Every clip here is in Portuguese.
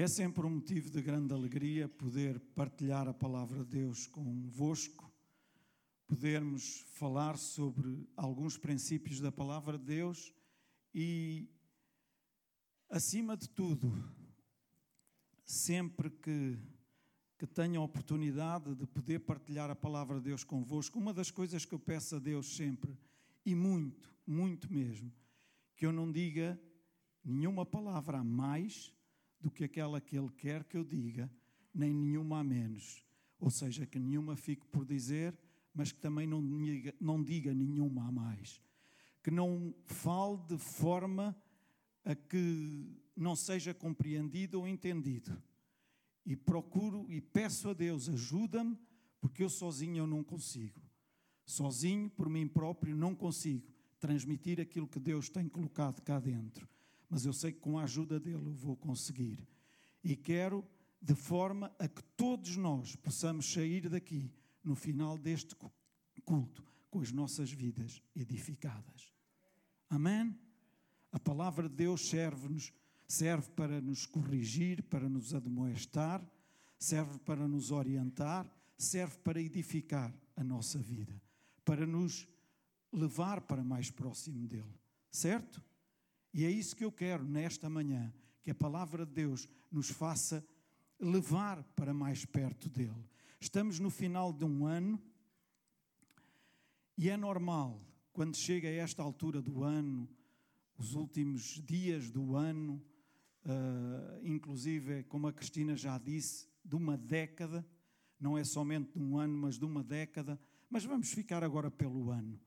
É sempre um motivo de grande alegria poder partilhar a palavra de Deus convosco, podermos falar sobre alguns princípios da palavra de Deus e, acima de tudo, sempre que, que tenho a oportunidade de poder partilhar a palavra de Deus convosco, uma das coisas que eu peço a Deus sempre, e muito, muito mesmo, que eu não diga nenhuma palavra a mais do que aquela que Ele quer que eu diga, nem nenhuma a menos. Ou seja, que nenhuma fique por dizer, mas que também não diga, não diga nenhuma a mais. Que não fale de forma a que não seja compreendido ou entendido. E procuro e peço a Deus, ajuda-me, porque eu sozinho eu não consigo. Sozinho, por mim próprio, não consigo transmitir aquilo que Deus tem colocado cá dentro mas eu sei que com a ajuda dele eu vou conseguir. E quero de forma a que todos nós possamos sair daqui no final deste culto com as nossas vidas edificadas. Amém? A palavra de Deus serve-nos serve para nos corrigir, para nos admoestar, serve para nos orientar, serve para edificar a nossa vida, para nos levar para mais próximo dele. Certo? E é isso que eu quero nesta manhã, que a palavra de Deus nos faça levar para mais perto dele. Estamos no final de um ano e é normal, quando chega a esta altura do ano, os últimos dias do ano, uh, inclusive, como a Cristina já disse, de uma década, não é somente de um ano, mas de uma década, mas vamos ficar agora pelo ano.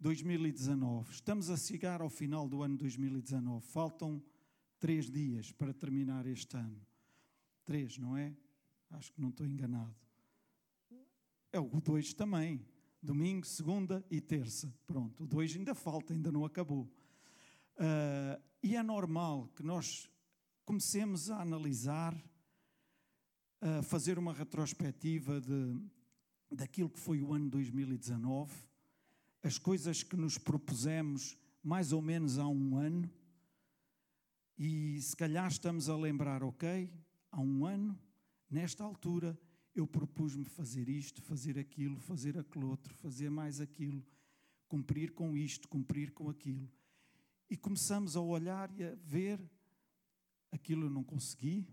2019. Estamos a chegar ao final do ano 2019. Faltam três dias para terminar este ano. Três, não é? Acho que não estou enganado. É o dois também. Domingo, segunda e terça. Pronto, o dois ainda falta, ainda não acabou. Uh, e é normal que nós comecemos a analisar, a fazer uma retrospectiva de, daquilo que foi o ano 2019 as coisas que nos propusemos mais ou menos há um ano, e se calhar estamos a lembrar, ok, há um ano, nesta altura, eu propus-me fazer isto, fazer aquilo, fazer aquilo outro, fazer mais aquilo, cumprir com isto, cumprir com aquilo. E começamos a olhar e a ver aquilo eu não consegui,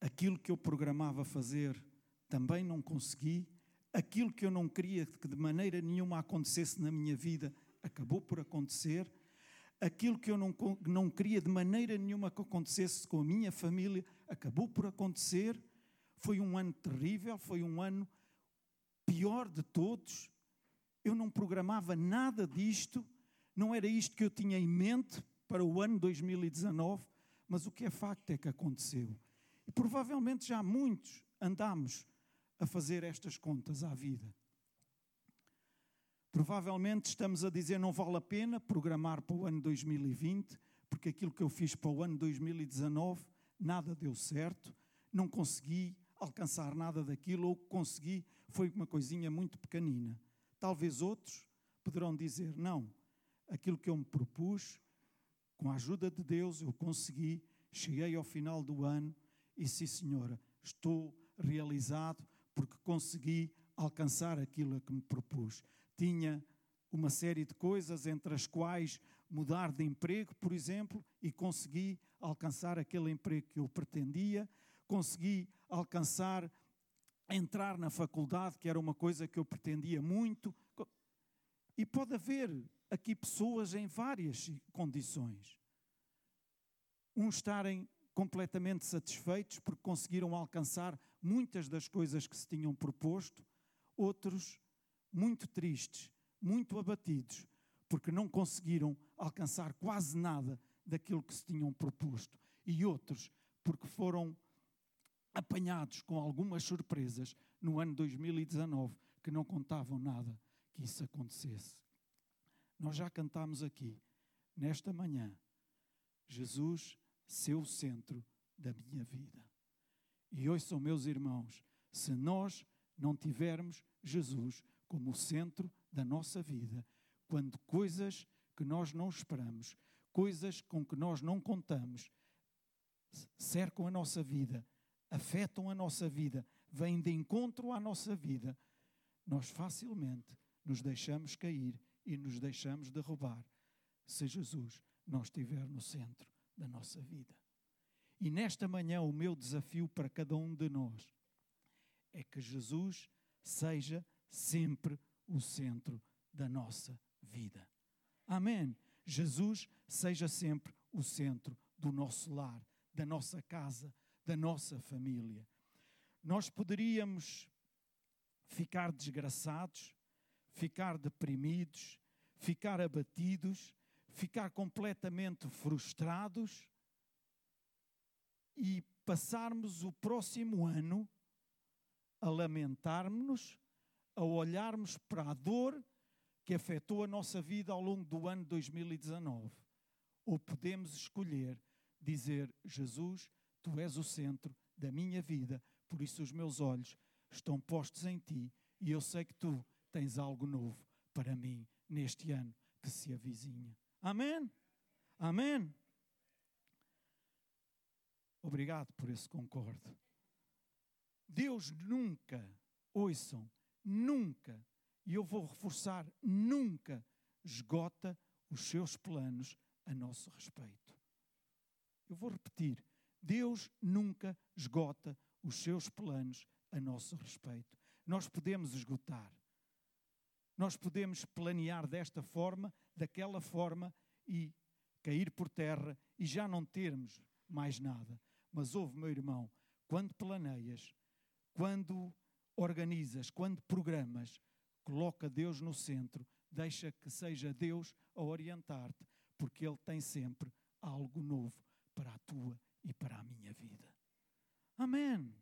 aquilo que eu programava fazer também não consegui, aquilo que eu não queria que de maneira nenhuma acontecesse na minha vida, acabou por acontecer. Aquilo que eu não, não queria de maneira nenhuma que acontecesse com a minha família, acabou por acontecer. Foi um ano terrível, foi um ano pior de todos. Eu não programava nada disto, não era isto que eu tinha em mente para o ano 2019, mas o que é facto é que aconteceu. E provavelmente já muitos andamos a fazer estas contas à vida. Provavelmente estamos a dizer não vale a pena programar para o ano 2020, porque aquilo que eu fiz para o ano 2019 nada deu certo, não consegui alcançar nada daquilo, ou consegui foi uma coisinha muito pequenina. Talvez outros poderão dizer: não, aquilo que eu me propus, com a ajuda de Deus, eu consegui, cheguei ao final do ano e, sim, senhora, estou realizado, porque consegui alcançar aquilo a que me propus. Tinha uma série de coisas, entre as quais mudar de emprego, por exemplo, e consegui alcançar aquele emprego que eu pretendia, consegui alcançar entrar na faculdade, que era uma coisa que eu pretendia muito. E pode haver aqui pessoas em várias condições. Uns estarem completamente satisfeitos porque conseguiram alcançar muitas das coisas que se tinham proposto, outros muito tristes, muito abatidos, porque não conseguiram alcançar quase nada daquilo que se tinham proposto, e outros porque foram apanhados com algumas surpresas no ano 2019 que não contavam nada que isso acontecesse. Nós já cantámos aqui, nesta manhã, Jesus ser o centro da minha vida. E hoje são meus irmãos, se nós não tivermos Jesus como o centro da nossa vida, quando coisas que nós não esperamos, coisas com que nós não contamos, cercam a nossa vida, afetam a nossa vida, vêm de encontro à nossa vida, nós facilmente nos deixamos cair e nos deixamos derrubar se Jesus não estiver no centro da nossa vida. E nesta manhã, o meu desafio para cada um de nós é que Jesus seja sempre o centro da nossa vida. Amém. Jesus seja sempre o centro do nosso lar, da nossa casa, da nossa família. Nós poderíamos ficar desgraçados, ficar deprimidos, ficar abatidos, ficar completamente frustrados e passarmos o próximo ano a lamentarmos-nos, a olharmos para a dor que afetou a nossa vida ao longo do ano 2019. Ou podemos escolher dizer: Jesus, tu és o centro da minha vida, por isso os meus olhos estão postos em ti e eu sei que tu tens algo novo para mim neste ano que se avizinha. Amém? Amém? Obrigado por esse concordo. Deus nunca, ouçam, nunca, e eu vou reforçar, nunca esgota os seus planos a nosso respeito. Eu vou repetir: Deus nunca esgota os seus planos a nosso respeito. Nós podemos esgotar, nós podemos planear desta forma, daquela forma e cair por terra e já não termos mais nada. Mas ouve, meu irmão, quando planeias, quando organizas, quando programas, coloca Deus no centro, deixa que seja Deus a orientar-te, porque Ele tem sempre algo novo para a tua e para a minha vida. Amém.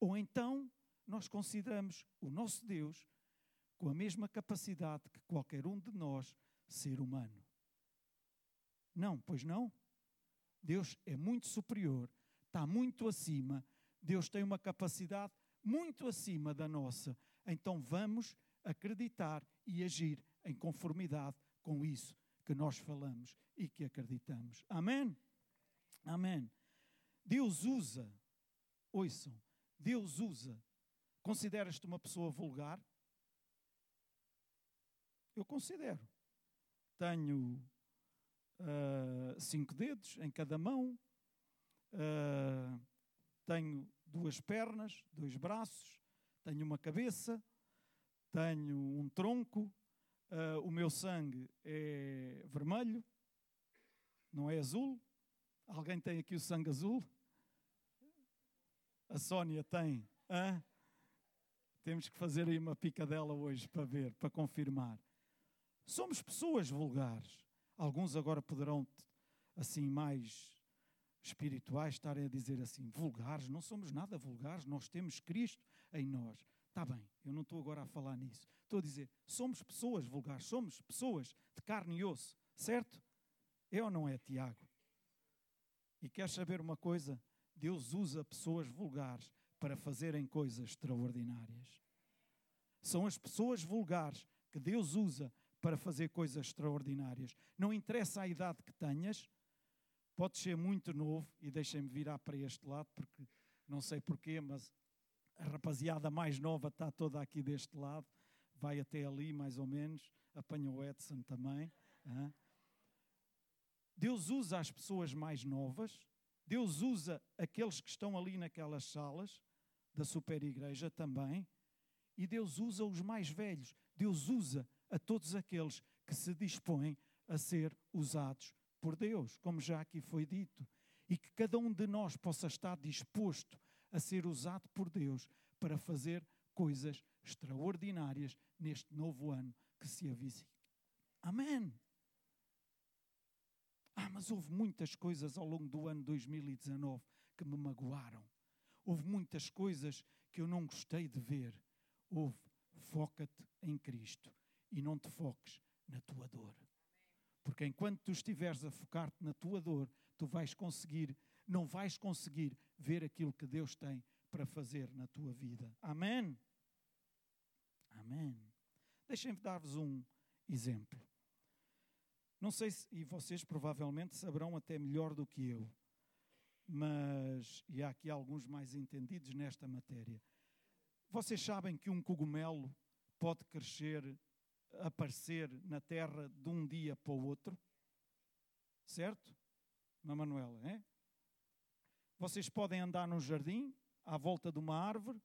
Ou então nós consideramos o nosso Deus com a mesma capacidade que qualquer um de nós, ser humano. Não, pois não? Deus é muito superior, está muito acima, Deus tem uma capacidade muito acima da nossa. Então vamos acreditar e agir em conformidade com isso que nós falamos e que acreditamos. Amém? Amém. Deus usa, ouçam, Deus usa. Consideras-te uma pessoa vulgar? Eu considero. Tenho uh, cinco dedos em cada mão, uh, tenho duas pernas, dois braços, tenho uma cabeça, tenho um tronco, uh, o meu sangue é vermelho, não é azul. Alguém tem aqui o sangue azul? A Sónia tem. Hã? Temos que fazer aí uma picadela hoje para ver, para confirmar. Somos pessoas vulgares. Alguns agora poderão, assim, mais espirituais, estarem a dizer assim: vulgares, não somos nada vulgares, nós temos Cristo em nós. Está bem, eu não estou agora a falar nisso. Estou a dizer: somos pessoas vulgares, somos pessoas de carne e osso, certo? É ou não é, Tiago? E queres saber uma coisa? Deus usa pessoas vulgares para fazerem coisas extraordinárias. São as pessoas vulgares que Deus usa para fazer coisas extraordinárias. Não interessa a idade que tenhas, pode ser muito novo, e deixem-me virar para este lado, porque não sei porquê, mas a rapaziada mais nova está toda aqui deste lado, vai até ali mais ou menos, apanha o Edson também. Deus usa as pessoas mais novas, Deus usa aqueles que estão ali naquelas salas da super igreja também, e Deus usa os mais velhos, Deus usa a todos aqueles que se dispõem a ser usados por Deus, como já aqui foi dito, e que cada um de nós possa estar disposto a ser usado por Deus para fazer coisas extraordinárias neste novo ano que se avise. Amém. Ah, mas houve muitas coisas ao longo do ano 2019 que me magoaram. Houve muitas coisas que eu não gostei de ver. Houve, foca-te em Cristo e não te foques na tua dor. Porque enquanto tu estiveres a focar-te na tua dor, tu vais conseguir, não vais conseguir ver aquilo que Deus tem para fazer na tua vida. Amém? Amém. Deixem-me dar-vos um exemplo. Não sei se, e vocês provavelmente saberão até melhor do que eu, mas e há aqui alguns mais entendidos nesta matéria. Vocês sabem que um cogumelo pode crescer, aparecer na terra de um dia para o outro? Certo? Manuela, é? Vocês podem andar no jardim, à volta de uma árvore,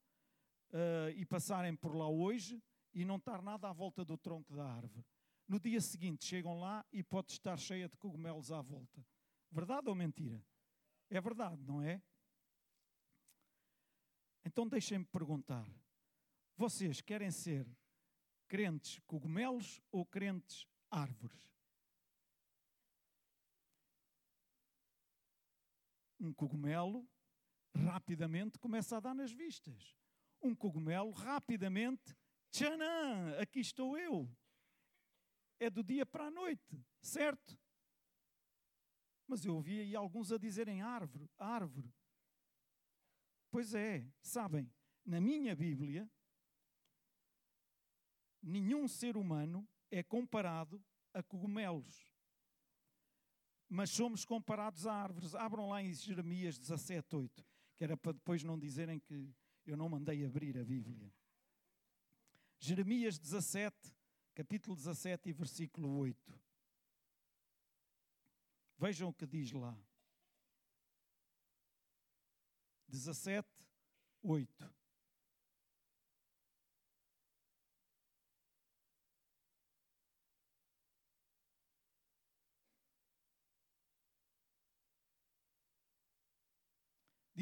uh, e passarem por lá hoje e não estar nada à volta do tronco da árvore. No dia seguinte chegam lá e pode estar cheia de cogumelos à volta. Verdade ou mentira? É verdade, não é? Então deixem-me perguntar: vocês querem ser crentes cogumelos ou crentes árvores? Um cogumelo rapidamente começa a dar nas vistas. Um cogumelo rapidamente, tchanã, aqui estou eu. É do dia para a noite, certo? Mas eu ouvi aí alguns a dizerem árvore, árvore. Pois é, sabem, na minha Bíblia, nenhum ser humano é comparado a cogumelos. Mas somos comparados a árvores. Abram lá em Jeremias 17, 8, que era para depois não dizerem que eu não mandei abrir a Bíblia. Jeremias 17, capítulo 17 e versículo 8. Vejam o que diz lá. 17, 8.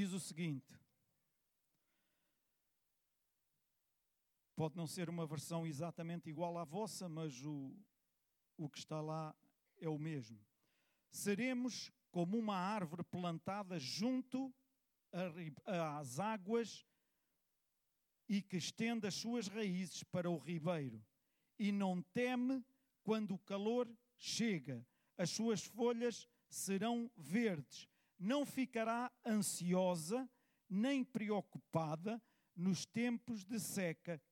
Diz o seguinte: pode não ser uma versão exatamente igual à vossa, mas o, o que está lá é o mesmo seremos como uma árvore plantada junto às águas e que estende as suas raízes para o ribeiro e não teme quando o calor chega. As suas folhas serão verdes. Não ficará ansiosa nem preocupada nos tempos de seca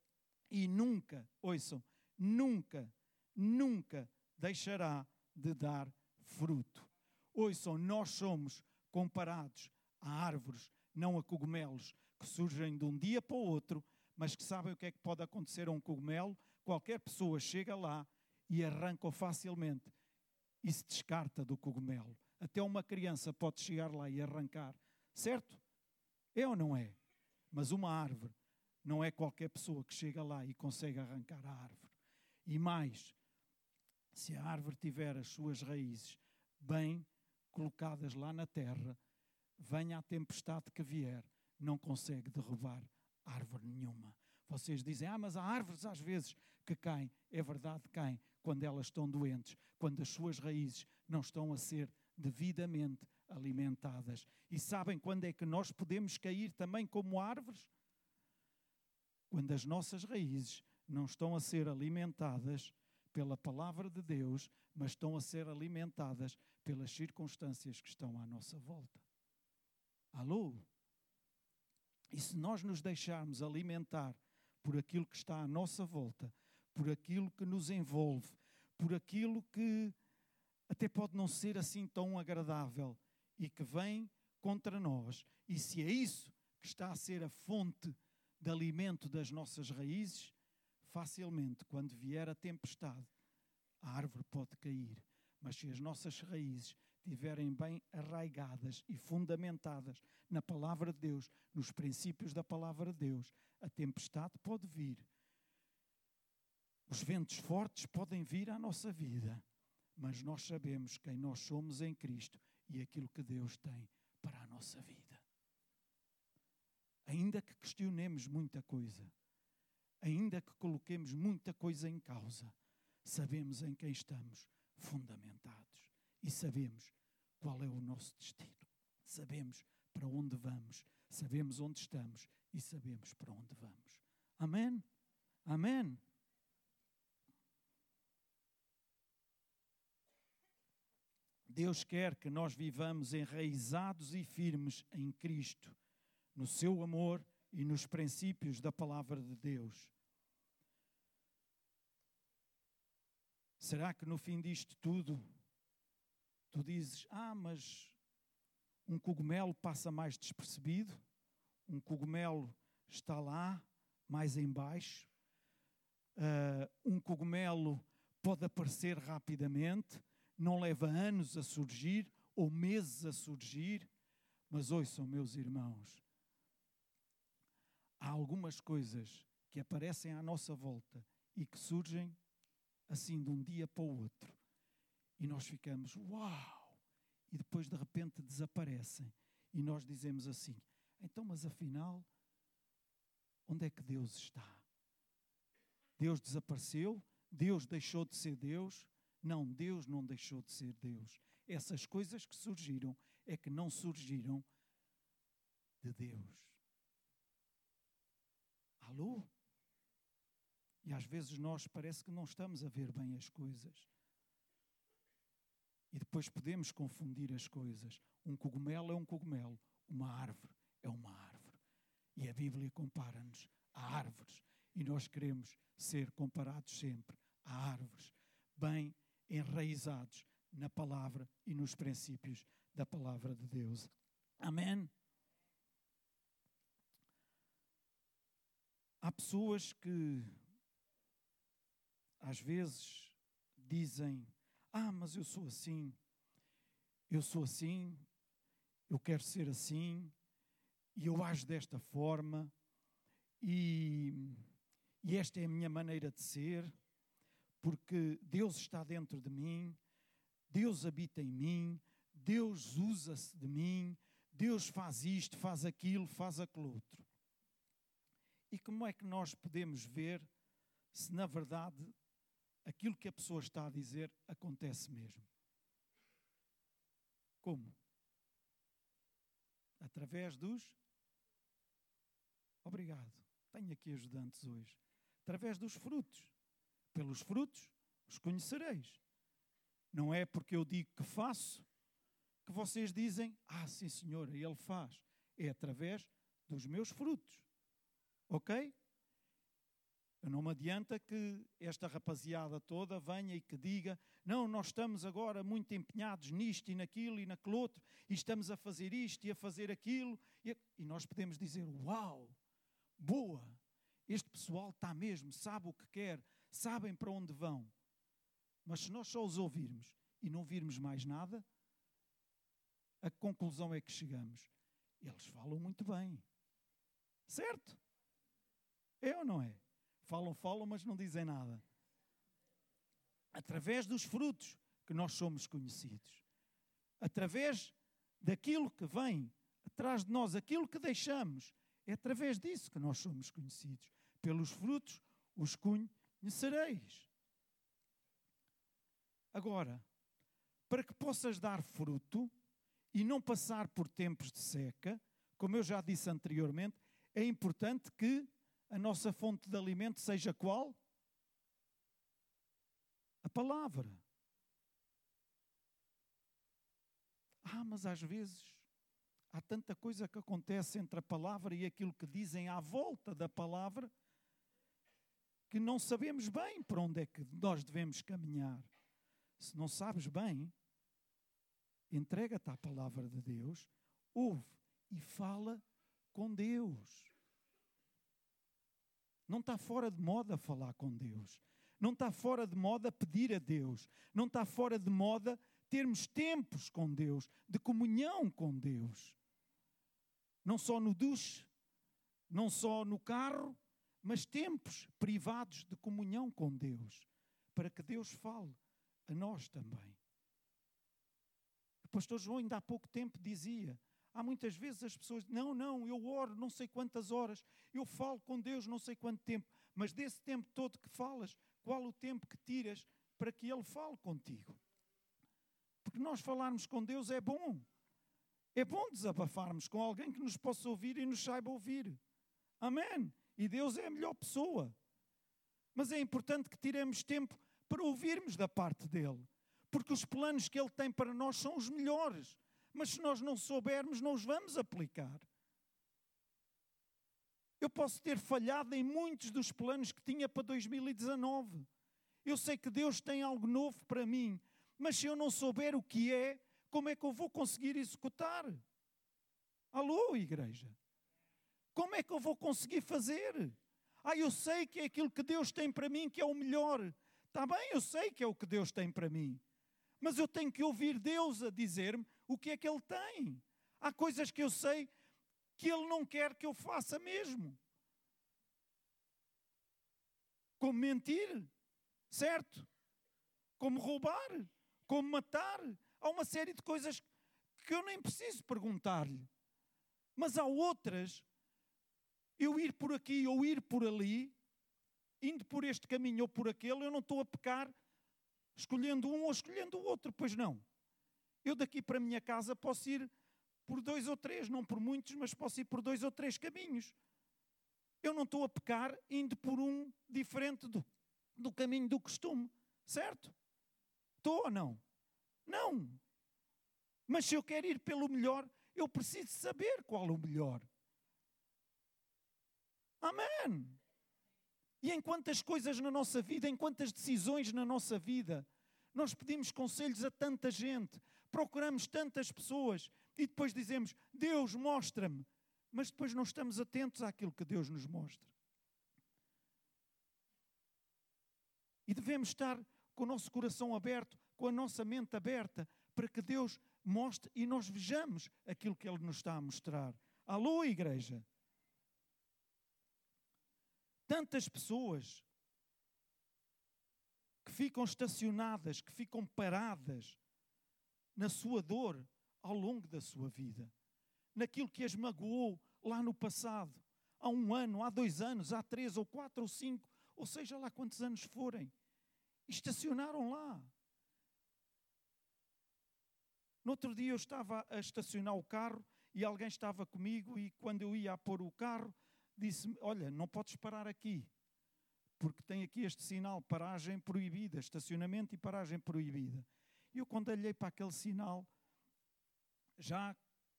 e nunca, ouçam, nunca, nunca deixará de dar fruto. Ouçam, nós somos comparados a árvores, não a cogumelos, que surgem de um dia para o outro, mas que sabem o que é que pode acontecer a um cogumelo. Qualquer pessoa chega lá e arranca-o facilmente e se descarta do cogumelo. Até uma criança pode chegar lá e arrancar, certo? É ou não é? Mas uma árvore não é qualquer pessoa que chega lá e consegue arrancar a árvore. E mais, se a árvore tiver as suas raízes bem colocadas lá na terra, venha a tempestade que vier, não consegue derrubar árvore nenhuma. Vocês dizem, ah, mas há árvores às vezes que caem. É verdade, caem quando elas estão doentes, quando as suas raízes não estão a ser devidamente alimentadas. E sabem quando é que nós podemos cair também como árvores? Quando as nossas raízes não estão a ser alimentadas pela palavra de Deus, mas estão a ser alimentadas pelas circunstâncias que estão à nossa volta. Alô? E se nós nos deixarmos alimentar por aquilo que está à nossa volta, por aquilo que nos envolve, por aquilo que até pode não ser assim tão agradável e que vem contra nós, e se é isso que está a ser a fonte de alimento das nossas raízes, facilmente, quando vier a tempestade, a árvore pode cair. Mas se as nossas raízes estiverem bem arraigadas e fundamentadas na palavra de Deus, nos princípios da palavra de Deus, a tempestade pode vir. Os ventos fortes podem vir à nossa vida, mas nós sabemos quem nós somos em Cristo e aquilo que Deus tem para a nossa vida. Ainda que questionemos muita coisa, ainda que coloquemos muita coisa em causa, sabemos em quem estamos fundamentados e sabemos qual é o nosso destino. Sabemos para onde vamos, sabemos onde estamos e sabemos para onde vamos. Amém? Amém? Deus quer que nós vivamos enraizados e firmes em Cristo, no seu amor e nos princípios da palavra de Deus. Será que no fim disto tudo tu dizes: Ah, mas Um cogumelo passa mais despercebido, um cogumelo está lá, mais embaixo. Uh, um cogumelo pode aparecer rapidamente, não leva anos a surgir ou meses a surgir, mas ouçam, meus irmãos, há algumas coisas que aparecem à nossa volta e que surgem assim de um dia para o outro. E nós ficamos, uau! E depois de repente desaparecem. E nós dizemos assim: então, mas afinal, onde é que Deus está? Deus desapareceu? Deus deixou de ser Deus? Não, Deus não deixou de ser Deus. Essas coisas que surgiram é que não surgiram de Deus. Alô? E às vezes nós parece que não estamos a ver bem as coisas. E depois podemos confundir as coisas. Um cogumelo é um cogumelo, uma árvore é uma árvore. E a Bíblia compara-nos a árvores. E nós queremos ser comparados sempre a árvores, bem enraizados na palavra e nos princípios da palavra de Deus. Amém? Há pessoas que às vezes dizem: Ah, mas eu sou assim, eu sou assim, eu quero ser assim, e eu ajo desta forma, e, e esta é a minha maneira de ser, porque Deus está dentro de mim, Deus habita em mim, Deus usa-se de mim, Deus faz isto, faz aquilo, faz aquilo outro. E como é que nós podemos ver se na verdade aquilo que a pessoa está a dizer acontece mesmo? Como? Através dos. Obrigado. Tenho aqui ajudantes hoje. Através dos frutos. Pelos frutos os conhecereis. Não é porque eu digo que faço que vocês dizem, ah, sim, senhora, ele faz. É através dos meus frutos. Ok? Não me adianta que esta rapaziada toda venha e que diga: não, nós estamos agora muito empenhados nisto e naquilo e naquele outro, e estamos a fazer isto e a fazer aquilo. E, e nós podemos dizer: uau, boa, este pessoal está mesmo, sabe o que quer, sabem para onde vão. Mas se nós só os ouvirmos e não virmos mais nada, a conclusão é que chegamos. Eles falam muito bem. Certo? É ou não é? Falam, falam, mas não dizem nada. Através dos frutos que nós somos conhecidos. Através daquilo que vem atrás de nós, aquilo que deixamos. É através disso que nós somos conhecidos. Pelos frutos os conhecereis. Agora, para que possas dar fruto e não passar por tempos de seca, como eu já disse anteriormente, é importante que a nossa fonte de alimento seja qual? A palavra. Ah, mas às vezes há tanta coisa que acontece entre a palavra e aquilo que dizem à volta da palavra que não sabemos bem para onde é que nós devemos caminhar. Se não sabes bem, entrega-te à palavra de Deus, ouve e fala com Deus. Não está fora de moda falar com Deus. Não está fora de moda pedir a Deus. Não está fora de moda termos tempos com Deus, de comunhão com Deus. Não só no duche, não só no carro, mas tempos privados de comunhão com Deus, para que Deus fale a nós também. O pastor João ainda há pouco tempo dizia: Há muitas vezes as pessoas dizem, não, não, eu oro não sei quantas horas, eu falo com Deus não sei quanto tempo, mas desse tempo todo que falas, qual o tempo que tiras para que Ele fale contigo? Porque nós falarmos com Deus é bom. É bom desabafarmos com alguém que nos possa ouvir e nos saiba ouvir. Amém. E Deus é a melhor pessoa. Mas é importante que tiremos tempo para ouvirmos da parte dele. Porque os planos que ele tem para nós são os melhores mas se nós não soubermos, não os vamos aplicar. Eu posso ter falhado em muitos dos planos que tinha para 2019. Eu sei que Deus tem algo novo para mim, mas se eu não souber o que é, como é que eu vou conseguir executar? Alô, igreja? Como é que eu vou conseguir fazer? Ah, eu sei que é aquilo que Deus tem para mim que é o melhor. Está bem, eu sei que é o que Deus tem para mim. Mas eu tenho que ouvir Deus a dizer-me o que é que Ele tem. Há coisas que eu sei que Ele não quer que eu faça mesmo. Como mentir, certo? Como roubar, como matar. Há uma série de coisas que eu nem preciso perguntar-lhe. Mas há outras eu ir por aqui ou ir por ali, indo por este caminho ou por aquele, eu não estou a pecar escolhendo um ou escolhendo o outro, pois não. Eu daqui para a minha casa posso ir por dois ou três, não por muitos, mas posso ir por dois ou três caminhos. Eu não estou a pecar indo por um diferente do, do caminho do costume, certo? Estou ou não? Não. Mas se eu quero ir pelo melhor, eu preciso saber qual o melhor. Amém. E em quantas coisas na nossa vida, em quantas decisões na nossa vida, nós pedimos conselhos a tanta gente, procuramos tantas pessoas e depois dizemos: Deus, mostra-me. Mas depois não estamos atentos àquilo que Deus nos mostra. E devemos estar com o nosso coração aberto, com a nossa mente aberta, para que Deus mostre e nós vejamos aquilo que Ele nos está a mostrar. Alô, igreja! Tantas pessoas que ficam estacionadas, que ficam paradas na sua dor ao longo da sua vida, naquilo que as magoou lá no passado, há um ano, há dois anos, há três ou quatro ou cinco, ou seja lá quantos anos forem, estacionaram lá. No outro dia eu estava a estacionar o carro e alguém estava comigo e quando eu ia a pôr o carro, disse-me: Olha, não podes parar aqui, porque tem aqui este sinal paragem proibida, estacionamento e paragem proibida. E eu, quando olhei para aquele sinal, já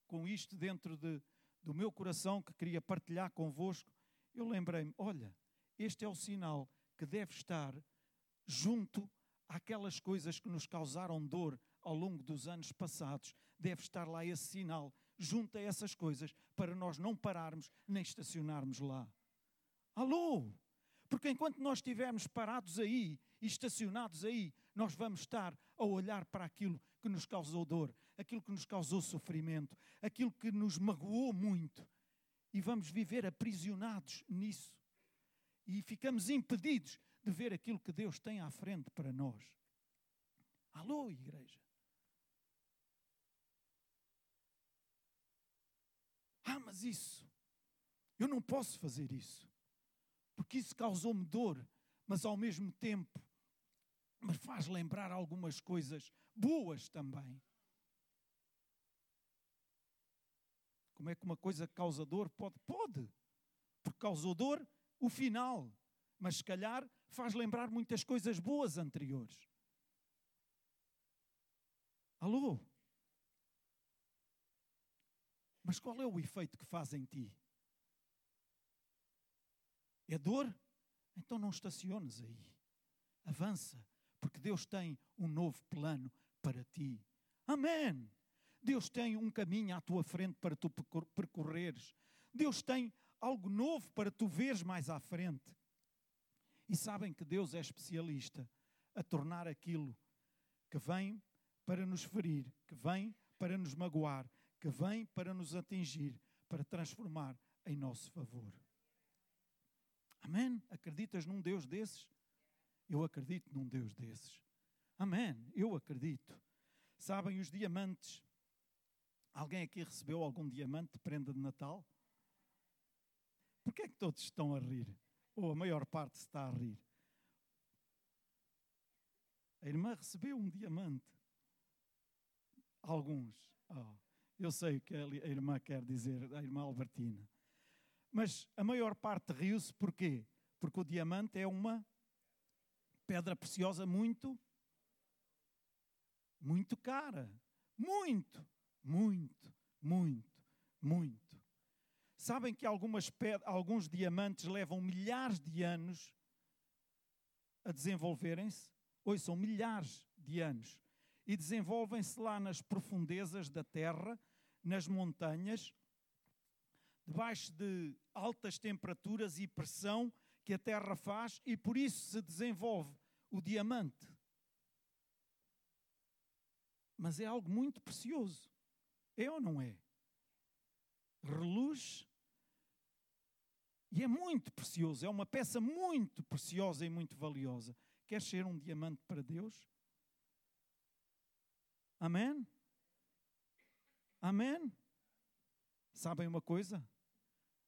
com isto dentro de, do meu coração que queria partilhar convosco, eu lembrei-me: olha, este é o sinal que deve estar junto àquelas coisas que nos causaram dor ao longo dos anos passados. Deve estar lá esse sinal junto a essas coisas para nós não pararmos nem estacionarmos lá. Alô? Porque enquanto nós estivermos parados aí e estacionados aí, nós vamos estar a olhar para aquilo que nos causou dor, aquilo que nos causou sofrimento, aquilo que nos magoou muito. E vamos viver aprisionados nisso. E ficamos impedidos de ver aquilo que Deus tem à frente para nós. Alô, igreja? Ah, mas isso, eu não posso fazer isso, porque isso causou-me dor, mas ao mesmo tempo me faz lembrar algumas coisas boas também. Como é que uma coisa causa dor? Pode, pode, porque causou dor o final, mas se calhar faz lembrar muitas coisas boas anteriores. Alô? Mas qual é o efeito que faz em ti? É dor? Então não estaciones aí. Avança, porque Deus tem um novo plano para ti. Amém. Deus tem um caminho à tua frente para tu percorreres. Deus tem algo novo para tu veres mais à frente. E sabem que Deus é especialista a tornar aquilo que vem para nos ferir, que vem para nos magoar, que vem para nos atingir, para transformar em nosso favor. Amém? Acreditas num Deus desses? Eu acredito num Deus desses. Amém? Eu acredito. Sabem os diamantes? Alguém aqui recebeu algum diamante de prenda de Natal? Por que é que todos estão a rir? Ou a maior parte está a rir? A irmã recebeu um diamante. Alguns. Oh. Eu sei o que a irmã quer dizer, a irmã Albertina. Mas a maior parte riu-se porquê? Porque o diamante é uma pedra preciosa muito, muito cara. Muito, muito, muito, muito. Sabem que algumas alguns diamantes levam milhares de anos a desenvolverem-se? Hoje são milhares de anos. E desenvolvem-se lá nas profundezas da terra nas montanhas debaixo de altas temperaturas e pressão que a Terra faz e por isso se desenvolve o diamante. Mas é algo muito precioso. É ou não é? Reluz e é muito precioso, é uma peça muito preciosa e muito valiosa. Quer ser um diamante para Deus? Amém? Amém? Sabem uma coisa?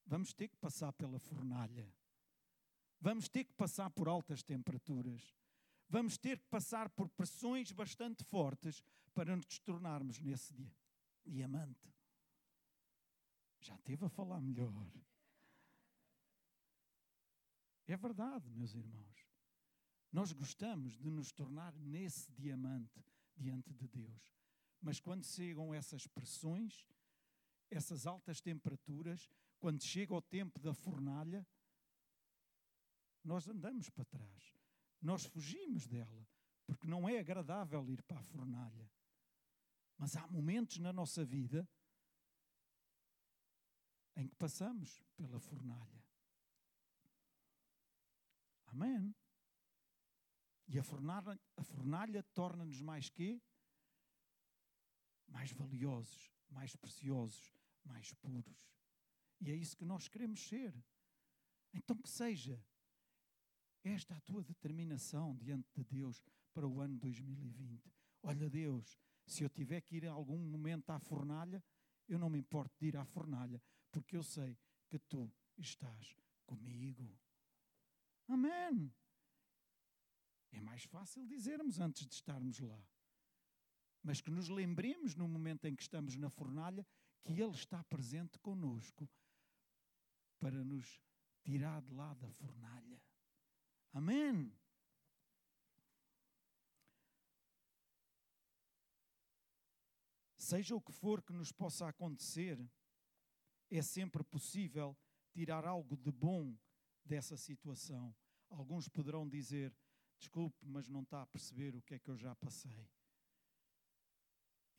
Vamos ter que passar pela fornalha. Vamos ter que passar por altas temperaturas. Vamos ter que passar por pressões bastante fortes para nos tornarmos nesse dia, diamante. Já teve a falar melhor. É verdade, meus irmãos. Nós gostamos de nos tornar nesse diamante diante de Deus. Mas quando chegam essas pressões, essas altas temperaturas, quando chega o tempo da fornalha, nós andamos para trás. Nós fugimos dela, porque não é agradável ir para a fornalha. Mas há momentos na nossa vida em que passamos pela fornalha. Amém? E a fornalha, a fornalha torna-nos mais quê? Mais valiosos, mais preciosos, mais puros. E é isso que nós queremos ser. Então que seja esta a tua determinação diante de Deus para o ano 2020. Olha, Deus, se eu tiver que ir em algum momento à fornalha, eu não me importo de ir à fornalha, porque eu sei que tu estás comigo. Amém. É mais fácil dizermos antes de estarmos lá. Mas que nos lembremos no momento em que estamos na fornalha que Ele está presente conosco para nos tirar de lá da fornalha. Amém. Seja o que for que nos possa acontecer, é sempre possível tirar algo de bom dessa situação. Alguns poderão dizer: Desculpe, mas não está a perceber o que é que eu já passei.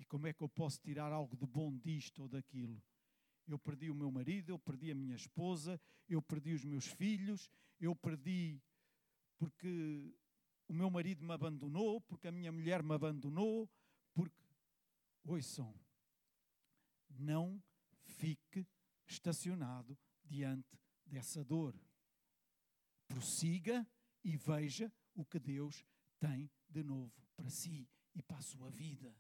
E como é que eu posso tirar algo de bom disto ou daquilo? Eu perdi o meu marido, eu perdi a minha esposa, eu perdi os meus filhos, eu perdi porque o meu marido me abandonou, porque a minha mulher me abandonou, porque. Ouçam, não fique estacionado diante dessa dor. Prossiga e veja o que Deus tem de novo para si e para a sua vida.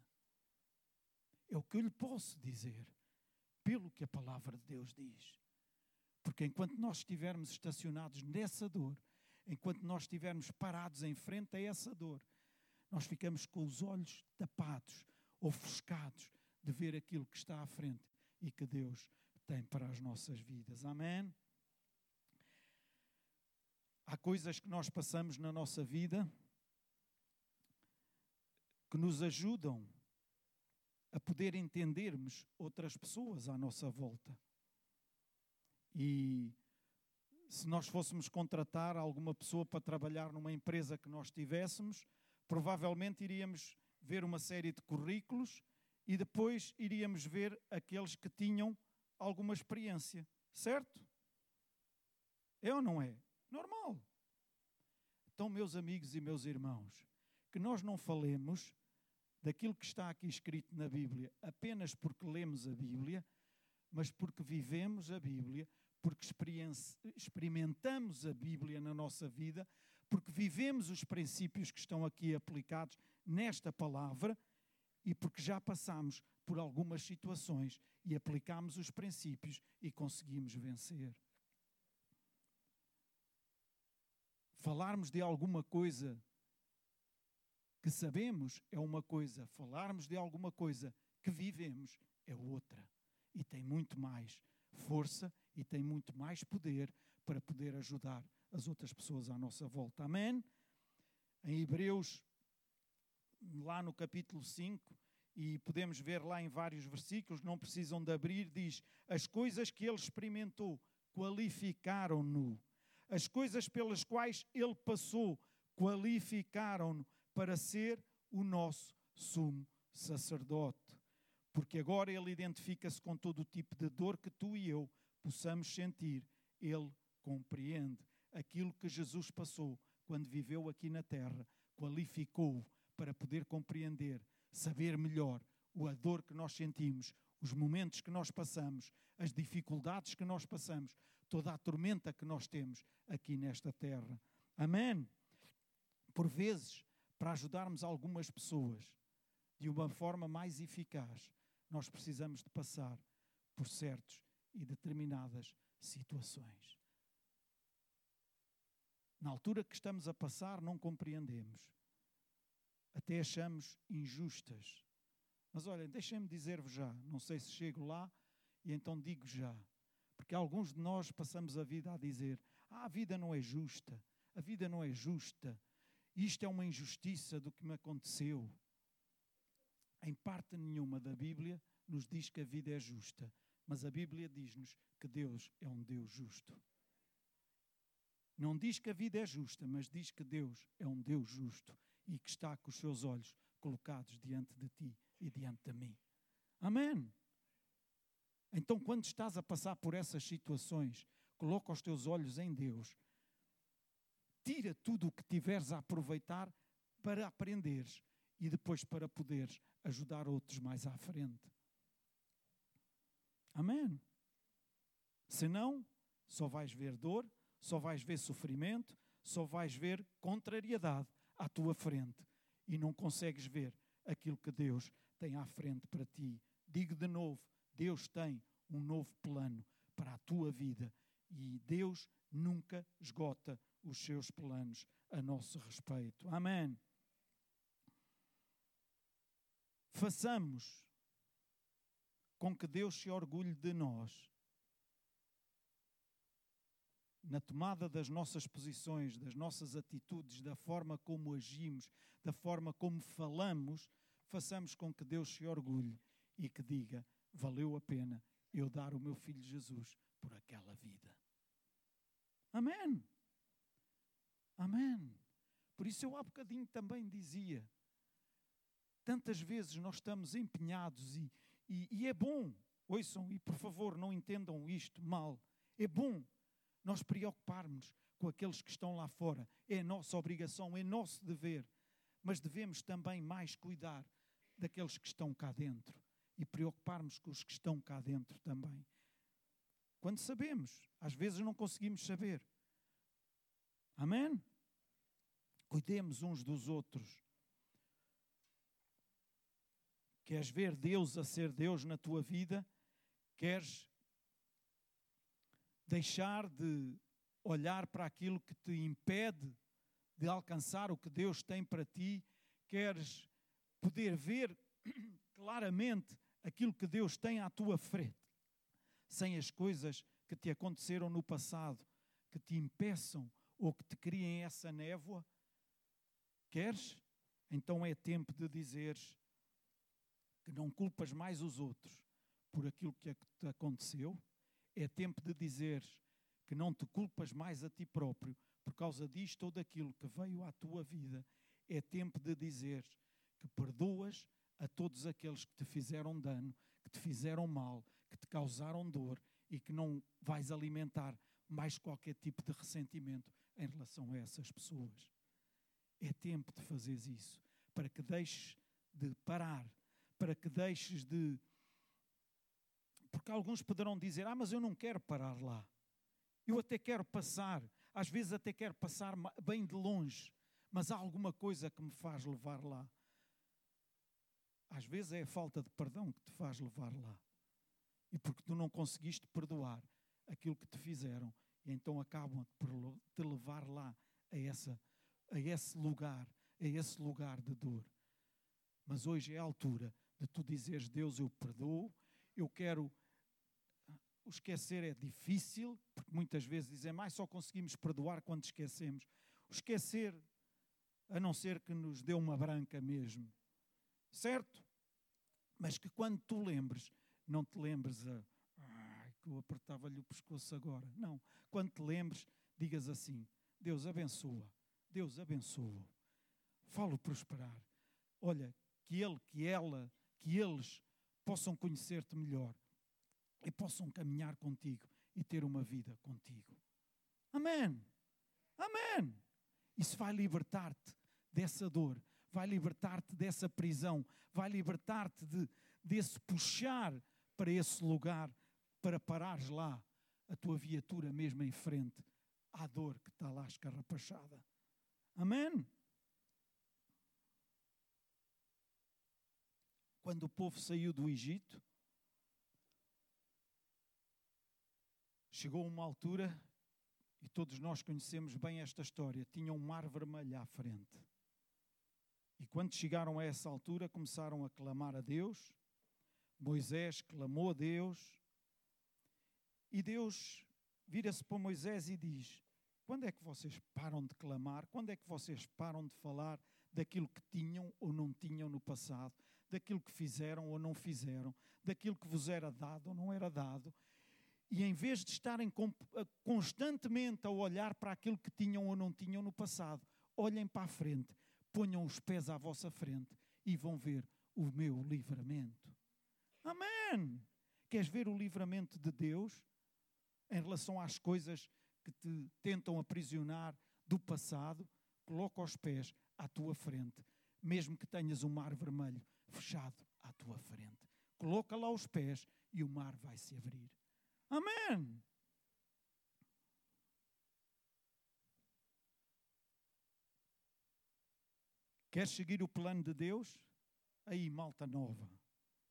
É o que eu lhe posso dizer, pelo que a palavra de Deus diz. Porque enquanto nós estivermos estacionados nessa dor, enquanto nós estivermos parados em frente a essa dor, nós ficamos com os olhos tapados, ofuscados de ver aquilo que está à frente e que Deus tem para as nossas vidas. Amém? Há coisas que nós passamos na nossa vida que nos ajudam a poder entendermos outras pessoas à nossa volta. E se nós fôssemos contratar alguma pessoa para trabalhar numa empresa que nós tivéssemos, provavelmente iríamos ver uma série de currículos e depois iríamos ver aqueles que tinham alguma experiência, certo? É ou não é? Normal. Então, meus amigos e meus irmãos, que nós não falemos daquilo que está aqui escrito na Bíblia apenas porque lemos a Bíblia, mas porque vivemos a Bíblia, porque experimentamos a Bíblia na nossa vida, porque vivemos os princípios que estão aqui aplicados nesta palavra e porque já passamos por algumas situações e aplicamos os princípios e conseguimos vencer. Falarmos de alguma coisa que sabemos é uma coisa, falarmos de alguma coisa que vivemos é outra. E tem muito mais força e tem muito mais poder para poder ajudar as outras pessoas à nossa volta. Amém? Em Hebreus, lá no capítulo 5, e podemos ver lá em vários versículos, não precisam de abrir, diz: As coisas que ele experimentou qualificaram-no as coisas pelas quais ele passou qualificaram-no para ser o nosso sumo sacerdote. Porque agora ele identifica-se com todo o tipo de dor que tu e eu possamos sentir, Ele compreende aquilo que Jesus passou quando viveu aqui na terra, qualificou para poder compreender, saber melhor a dor que nós sentimos, os momentos que nós passamos, as dificuldades que nós passamos, toda a tormenta que nós temos aqui nesta terra. Amém? Por vezes, para ajudarmos algumas pessoas de uma forma mais eficaz, nós precisamos de passar por certos e determinadas situações. Na altura que estamos a passar, não compreendemos. Até achamos injustas. Mas olhem, deixem-me dizer-vos já, não sei se chego lá, e então digo já. Porque alguns de nós passamos a vida a dizer: ah, a vida não é justa, a vida não é justa, isto é uma injustiça do que me aconteceu. Em parte nenhuma da Bíblia nos diz que a vida é justa, mas a Bíblia diz-nos que Deus é um Deus justo. Não diz que a vida é justa, mas diz que Deus é um Deus justo e que está com os seus olhos colocados diante de ti e diante de mim. Amém. Então, quando estás a passar por essas situações, coloca os teus olhos em Deus. Tira tudo o que tiveres a aproveitar para aprenderes e depois para poderes ajudar outros mais à frente. Amém. Senão, só vais ver dor, só vais ver sofrimento, só vais ver contrariedade à tua frente e não consegues ver aquilo que Deus tem à frente para ti. Digo de novo: Deus tem um novo plano para a tua vida e Deus nunca esgota os seus planos a nosso respeito. Amém. Façamos com que Deus se orgulhe de nós na tomada das nossas posições, das nossas atitudes, da forma como agimos, da forma como falamos, façamos com que Deus se orgulhe e que diga: valeu a pena eu dar o meu filho Jesus por aquela vida. Amém. Amém. Por isso eu há bocadinho também dizia: tantas vezes nós estamos empenhados e, e, e é bom, ouçam e por favor não entendam isto mal, é bom nós preocuparmos com aqueles que estão lá fora. É nossa obrigação, é nosso dever. Mas devemos também mais cuidar daqueles que estão cá dentro e preocuparmos com os que estão cá dentro também. Quando sabemos, às vezes não conseguimos saber. Amém? Cuidemos uns dos outros. Queres ver Deus a ser Deus na tua vida? Queres deixar de olhar para aquilo que te impede de alcançar o que Deus tem para ti, queres poder ver claramente aquilo que Deus tem à tua frente, sem as coisas que te aconteceram no passado, que te impeçam ou que te criem essa névoa. Queres? Então é tempo de dizeres que não culpas mais os outros por aquilo que te aconteceu é tempo de dizeres que não te culpas mais a ti próprio por causa disto ou daquilo que veio à tua vida. É tempo de dizeres que perdoas a todos aqueles que te fizeram dano, que te fizeram mal, causaram dor e que não vais alimentar mais qualquer tipo de ressentimento em relação a essas pessoas. É tempo de fazeres isso, para que deixes de parar, para que deixes de porque alguns poderão dizer: Ah, mas eu não quero parar lá. Eu até quero passar, às vezes até quero passar bem de longe, mas há alguma coisa que me faz levar lá. Às vezes é a falta de perdão que te faz levar lá. E porque tu não conseguiste perdoar aquilo que te fizeram, e então acabam por te levar lá a, essa, a esse lugar, a esse lugar de dor. Mas hoje é a altura de tu dizeres: Deus, eu perdoo, eu quero o esquecer é difícil, porque muitas vezes dizem, mais só conseguimos perdoar quando esquecemos. O esquecer, a não ser que nos dê uma branca mesmo. Certo? Mas que quando tu lembres, não te lembres a. Ai, que eu apertava-lhe o pescoço agora. Não. Quando te lembres, digas assim: Deus abençoa. Deus abençoa. Falo prosperar. Olha, que ele, que ela, que eles possam conhecer-te melhor e possam caminhar contigo e ter uma vida contigo. Amém. Amém. Isso vai libertar-te dessa dor, vai libertar-te dessa prisão, vai libertar-te de, desse puxar para esse lugar, para parares lá a tua viatura mesmo em frente à dor que está lá escarrapachada. Amém? Quando o povo saiu do Egito, chegou uma altura, e todos nós conhecemos bem esta história, tinha um mar vermelho à frente. E quando chegaram a essa altura, começaram a clamar a Deus. Moisés clamou a Deus. E Deus vira-se para Moisés e diz: Quando é que vocês param de clamar? Quando é que vocês param de falar daquilo que tinham ou não tinham no passado? Daquilo que fizeram ou não fizeram? Daquilo que vos era dado ou não era dado? E em vez de estarem constantemente a olhar para aquilo que tinham ou não tinham no passado, olhem para a frente ponham os pés à vossa frente e vão ver o meu livramento. Amém! Queres ver o livramento de Deus em relação às coisas que te tentam aprisionar do passado? Coloca os pés à tua frente, mesmo que tenhas um mar vermelho fechado à tua frente. Coloca lá os pés e o mar vai se abrir. Amém! Quer seguir o plano de Deus? Aí, malta nova.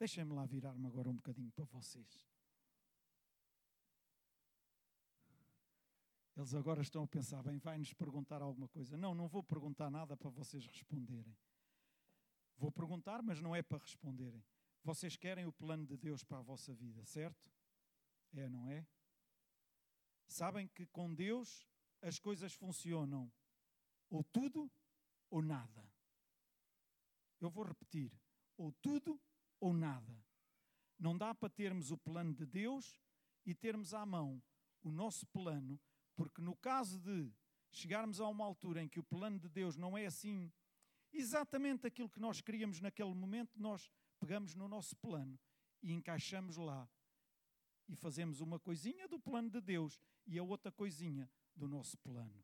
Deixem-me lá virar-me agora um bocadinho para vocês. Eles agora estão a pensar, bem, vai-nos perguntar alguma coisa. Não, não vou perguntar nada para vocês responderem. Vou perguntar, mas não é para responderem. Vocês querem o plano de Deus para a vossa vida, certo? É, não é? Sabem que com Deus as coisas funcionam ou tudo ou nada. Eu vou repetir: ou tudo ou nada. Não dá para termos o plano de Deus e termos à mão o nosso plano, porque no caso de chegarmos a uma altura em que o plano de Deus não é assim exatamente aquilo que nós queríamos naquele momento, nós pegamos no nosso plano e encaixamos lá e fazemos uma coisinha do plano de Deus e a outra coisinha do nosso plano.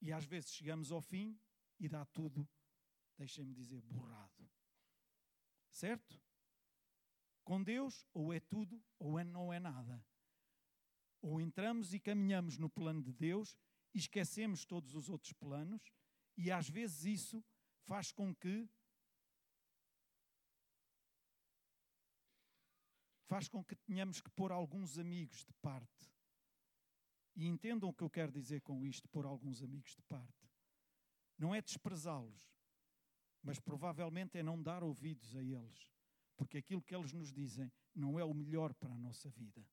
E às vezes chegamos ao fim e dá tudo deixem-me dizer, borrado. Certo? Com Deus, ou é tudo, ou é, não é nada. Ou entramos e caminhamos no plano de Deus e esquecemos todos os outros planos, e às vezes isso faz com que faz com que tenhamos que pôr alguns amigos de parte. E entendam o que eu quero dizer com isto, pôr alguns amigos de parte. Não é desprezá-los, mas provavelmente é não dar ouvidos a eles, porque aquilo que eles nos dizem não é o melhor para a nossa vida.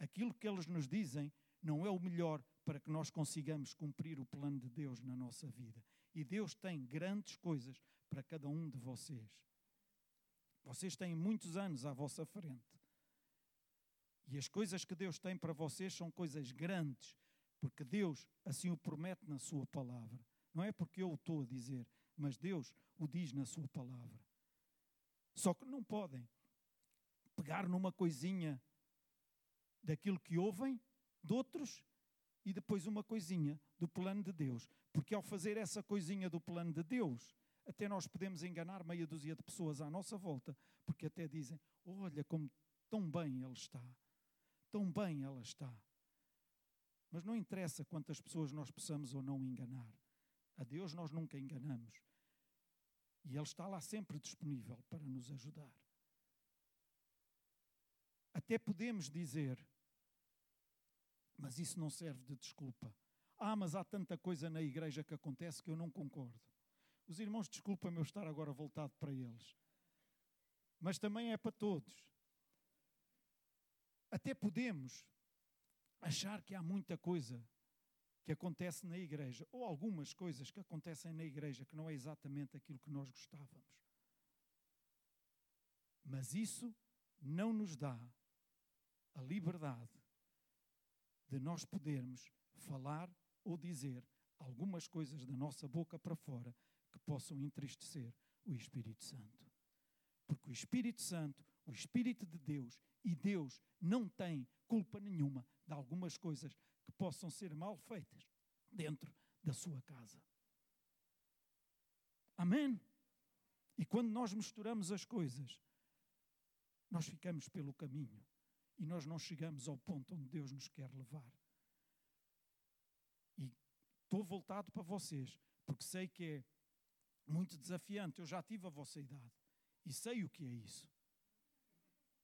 Aquilo que eles nos dizem não é o melhor para que nós consigamos cumprir o plano de Deus na nossa vida. E Deus tem grandes coisas para cada um de vocês. Vocês têm muitos anos à vossa frente. E as coisas que Deus tem para vocês são coisas grandes, porque Deus assim o promete na Sua palavra. Não é porque eu o estou a dizer, mas Deus o diz na Sua palavra. Só que não podem pegar numa coisinha daquilo que ouvem de outros e depois uma coisinha do plano de Deus. Porque ao fazer essa coisinha do plano de Deus, até nós podemos enganar meia dúzia de pessoas à nossa volta, porque até dizem: Olha como tão bem ele está, tão bem ela está. Mas não interessa quantas pessoas nós possamos ou não enganar. A Deus nós nunca enganamos. E Ele está lá sempre disponível para nos ajudar. Até podemos dizer, mas isso não serve de desculpa. Ah, mas há tanta coisa na igreja que acontece que eu não concordo. Os irmãos, desculpa-me eu estar agora voltado para eles. Mas também é para todos. Até podemos achar que há muita coisa que acontece na igreja, ou algumas coisas que acontecem na igreja que não é exatamente aquilo que nós gostávamos. Mas isso não nos dá a liberdade de nós podermos falar ou dizer algumas coisas da nossa boca para fora que possam entristecer o Espírito Santo. Porque o Espírito Santo, o Espírito de Deus, E Deus não tem culpa nenhuma de algumas coisas que possam ser mal feitas dentro da sua casa. Amém? E quando nós misturamos as coisas, nós ficamos pelo caminho e nós não chegamos ao ponto onde Deus nos quer levar. E estou voltado para vocês, porque sei que é muito desafiante. Eu já tive a vossa idade e sei o que é isso.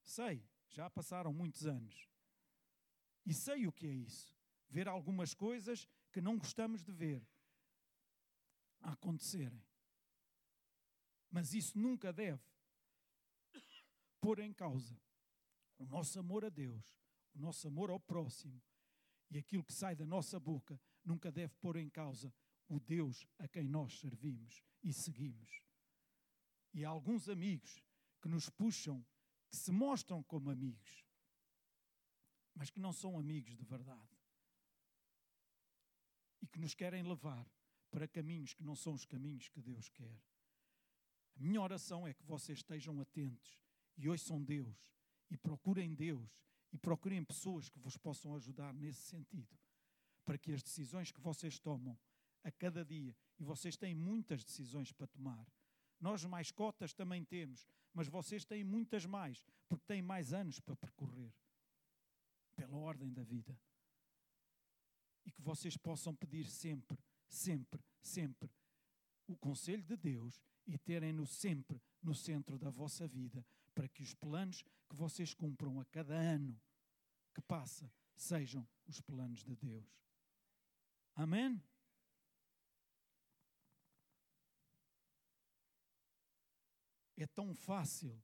Sei, já passaram muitos anos. E sei o que é isso. Ver algumas coisas que não gostamos de ver acontecerem. Mas isso nunca deve pôr em causa o nosso amor a Deus, o nosso amor ao próximo e aquilo que sai da nossa boca nunca deve pôr em causa o Deus a quem nós servimos e seguimos. E há alguns amigos que nos puxam, que se mostram como amigos, mas que não são amigos de verdade. E que nos querem levar para caminhos que não são os caminhos que Deus quer. A minha oração é que vocês estejam atentos e ouçam Deus e procurem Deus e procurem pessoas que vos possam ajudar nesse sentido, para que as decisões que vocês tomam a cada dia, e vocês têm muitas decisões para tomar. Nós mais cotas também temos, mas vocês têm muitas mais, porque têm mais anos para percorrer pela ordem da vida. E que vocês possam pedir sempre, sempre, sempre o conselho de Deus e terem-no sempre no centro da vossa vida, para que os planos que vocês cumpram a cada ano que passa sejam os planos de Deus. Amém? É tão fácil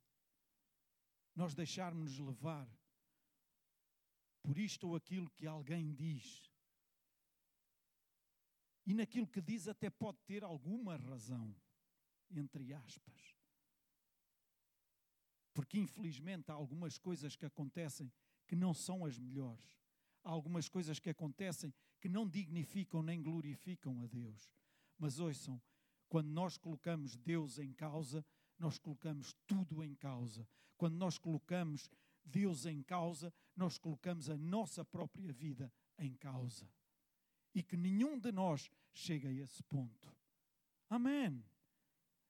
nós deixarmos-nos levar por isto ou aquilo que alguém diz. E naquilo que diz até pode ter alguma razão, entre aspas. Porque infelizmente há algumas coisas que acontecem que não são as melhores. Há algumas coisas que acontecem que não dignificam nem glorificam a Deus. Mas ouçam, quando nós colocamos Deus em causa, nós colocamos tudo em causa. Quando nós colocamos Deus em causa, nós colocamos a nossa própria vida em causa. E que nenhum de nós chegue a esse ponto. Amém.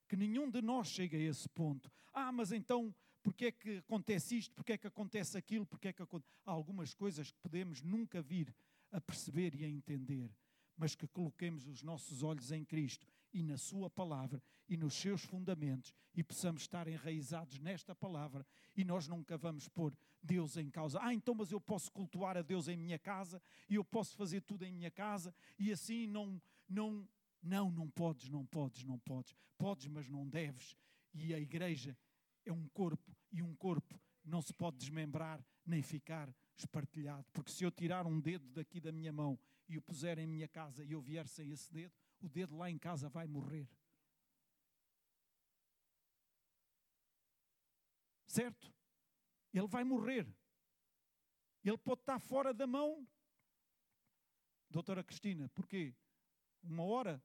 Que nenhum de nós chegue a esse ponto. Ah, mas então, porque é que acontece isto? Porque é que acontece aquilo? Porque é que acontece... Há algumas coisas que podemos nunca vir a perceber e a entender, mas que coloquemos os nossos olhos em Cristo e na Sua palavra e nos seus fundamentos e possamos estar enraizados nesta palavra e nós nunca vamos pôr Deus em causa. Ah, então, mas eu posso cultuar a Deus em minha casa e eu posso fazer tudo em minha casa e assim não, não, não, não podes, não podes, não podes. Podes, mas não deves. E a igreja é um corpo e um corpo não se pode desmembrar nem ficar espartilhado. Porque se eu tirar um dedo daqui da minha mão e o puser em minha casa e eu vier sem esse dedo, o dedo lá em casa vai morrer. Certo? Ele vai morrer. Ele pode estar fora da mão. Doutora Cristina, porquê? Uma hora,